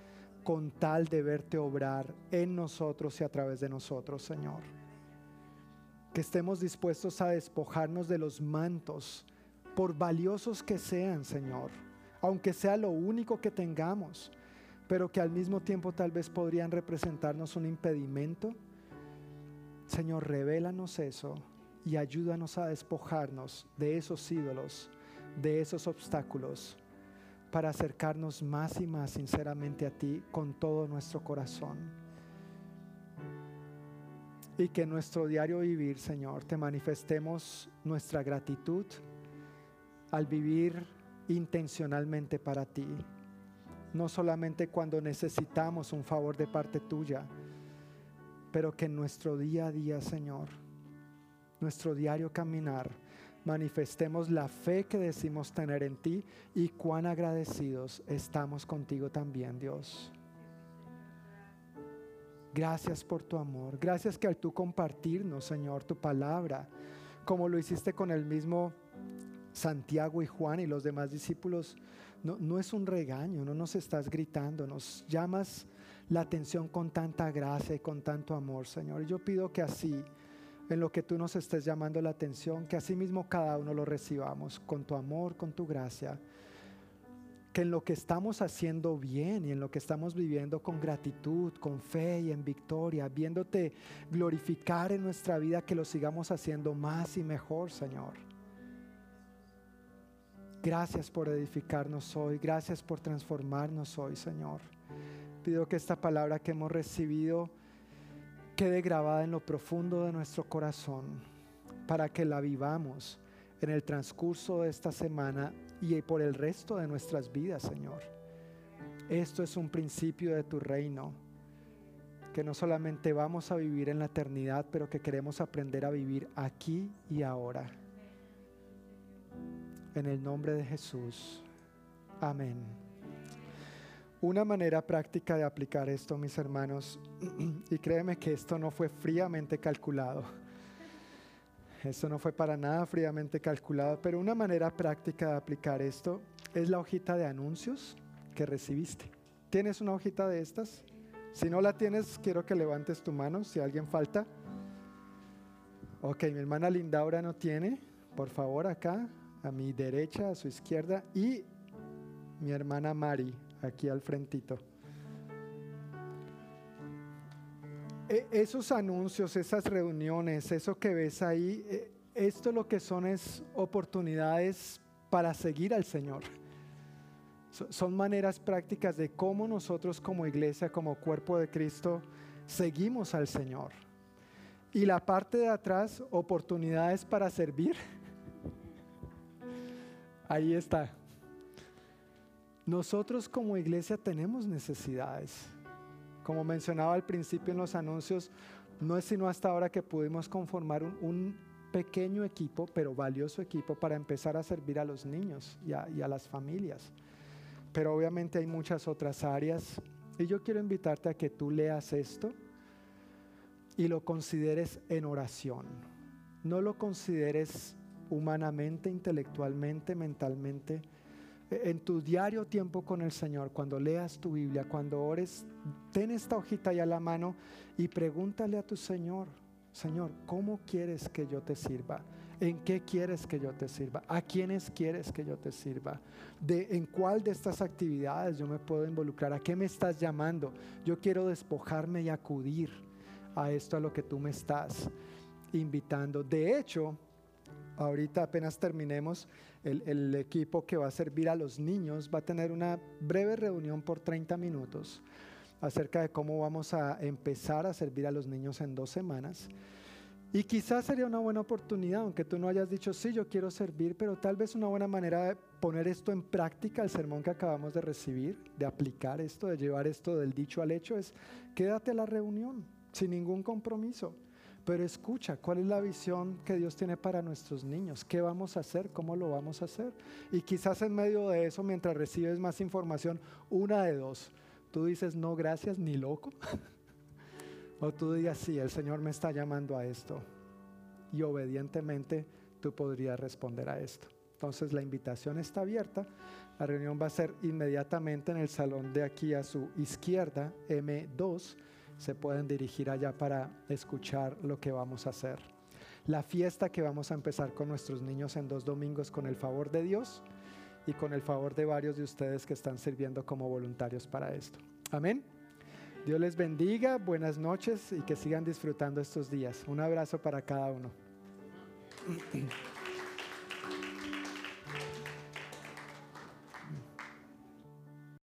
con tal de verte obrar en nosotros y a través de nosotros, Señor. Que estemos dispuestos a despojarnos de los mantos, por valiosos que sean, Señor, aunque sea lo único que tengamos, pero que al mismo tiempo tal vez podrían representarnos un impedimento. Señor, revélanos eso y ayúdanos a despojarnos de esos ídolos de esos obstáculos para acercarnos más y más sinceramente a ti con todo nuestro corazón. Y que en nuestro diario vivir, Señor, te manifestemos nuestra gratitud al vivir intencionalmente para ti. No solamente cuando necesitamos un favor de parte tuya, pero que en nuestro día a día, Señor, nuestro diario caminar, manifestemos la fe que decimos tener en ti y cuán agradecidos estamos contigo también, Dios. Gracias por tu amor. Gracias que al tú compartirnos, Señor, tu palabra, como lo hiciste con el mismo Santiago y Juan y los demás discípulos, no, no es un regaño, no nos estás gritando, nos llamas la atención con tanta gracia y con tanto amor, Señor. Yo pido que así en lo que tú nos estés llamando la atención, que asimismo cada uno lo recibamos con tu amor, con tu gracia, que en lo que estamos haciendo bien y en lo que estamos viviendo con gratitud, con fe y en victoria, viéndote glorificar en nuestra vida, que lo sigamos haciendo más y mejor, Señor. Gracias por edificarnos hoy, gracias por transformarnos hoy, Señor. Pido que esta palabra que hemos recibido, quede grabada en lo profundo de nuestro corazón para que la vivamos en el transcurso de esta semana y por el resto de nuestras vidas, Señor. Esto es un principio de tu reino, que no solamente vamos a vivir en la eternidad, pero que queremos aprender a vivir aquí y ahora. En el nombre de Jesús. Amén. Una manera práctica de aplicar esto, mis hermanos, y créeme que esto no fue fríamente calculado. Esto no fue para nada fríamente calculado, pero una manera práctica de aplicar esto es la hojita de anuncios que recibiste. ¿Tienes una hojita de estas? Si no la tienes, quiero que levantes tu mano, si alguien falta. Ok, mi hermana Lindaura no tiene, por favor, acá, a mi derecha, a su izquierda, y mi hermana Mari, aquí al frentito. E- esos anuncios, esas reuniones, eso que ves ahí, eh, esto lo que son es oportunidades para seguir al Señor. So- Son maneras prácticas de cómo nosotros como iglesia, como cuerpo de Cristo, seguimos al Señor. Y la parte de atrás, oportunidades para servir. Ahí está. Nosotros como iglesia tenemos necesidades. Como mencionaba al principio en los anuncios, no es sino hasta ahora que pudimos conformar un, un pequeño equipo, pero valioso equipo, para empezar a servir a los niños y a, y a las familias. Pero obviamente hay muchas otras áreas. Y yo quiero invitarte a que tú leas esto y lo consideres en oración. No lo consideres humanamente, intelectualmente, mentalmente. En tu diario tiempo con el Señor, cuando leas tu Biblia, cuando ores, ten esta hojita ya a la mano y pregúntale a tu Señor, Señor, ¿cómo quieres que yo te sirva? ¿En qué quieres que yo te sirva? ¿A quiénes quieres que yo te sirva? ¿De en cuál de estas actividades yo me puedo involucrar? ¿A qué me estás llamando? Yo quiero despojarme y acudir a esto a lo que tú me estás invitando. De hecho, ahorita apenas terminemos, el, equipo que va a servir a los niños va a tener una breve reunión por 30 minutos acerca de cómo vamos a empezar a servir a los niños en dos semanas. Y quizás sería una buena oportunidad, aunque tú no hayas dicho, sí, yo quiero servir, pero tal vez una buena manera de poner esto en práctica, el sermón que acabamos de recibir, de aplicar esto, de llevar esto del dicho al hecho, es quédate a la reunión sin ningún compromiso. Pero escucha, ¿cuál es la visión que Dios tiene para nuestros niños? ¿Qué vamos a hacer? ¿Cómo lo vamos a hacer? Y quizás en medio de eso, mientras recibes más información, una de dos, tú dices, no, gracias, ni loco. o tú digas, sí, el Señor me está llamando a esto. Y obedientemente tú podrías responder a esto. Entonces la invitación está abierta. La reunión va a ser inmediatamente en el salón de aquí a su izquierda, M2 se pueden dirigir allá para escuchar lo que vamos a hacer. La fiesta que vamos a empezar con nuestros niños en dos domingos con el favor de Dios y con el favor de varios de ustedes que están sirviendo como voluntarios para esto. Amén. Dios les bendiga, buenas noches y que sigan disfrutando estos días. Un abrazo para cada uno.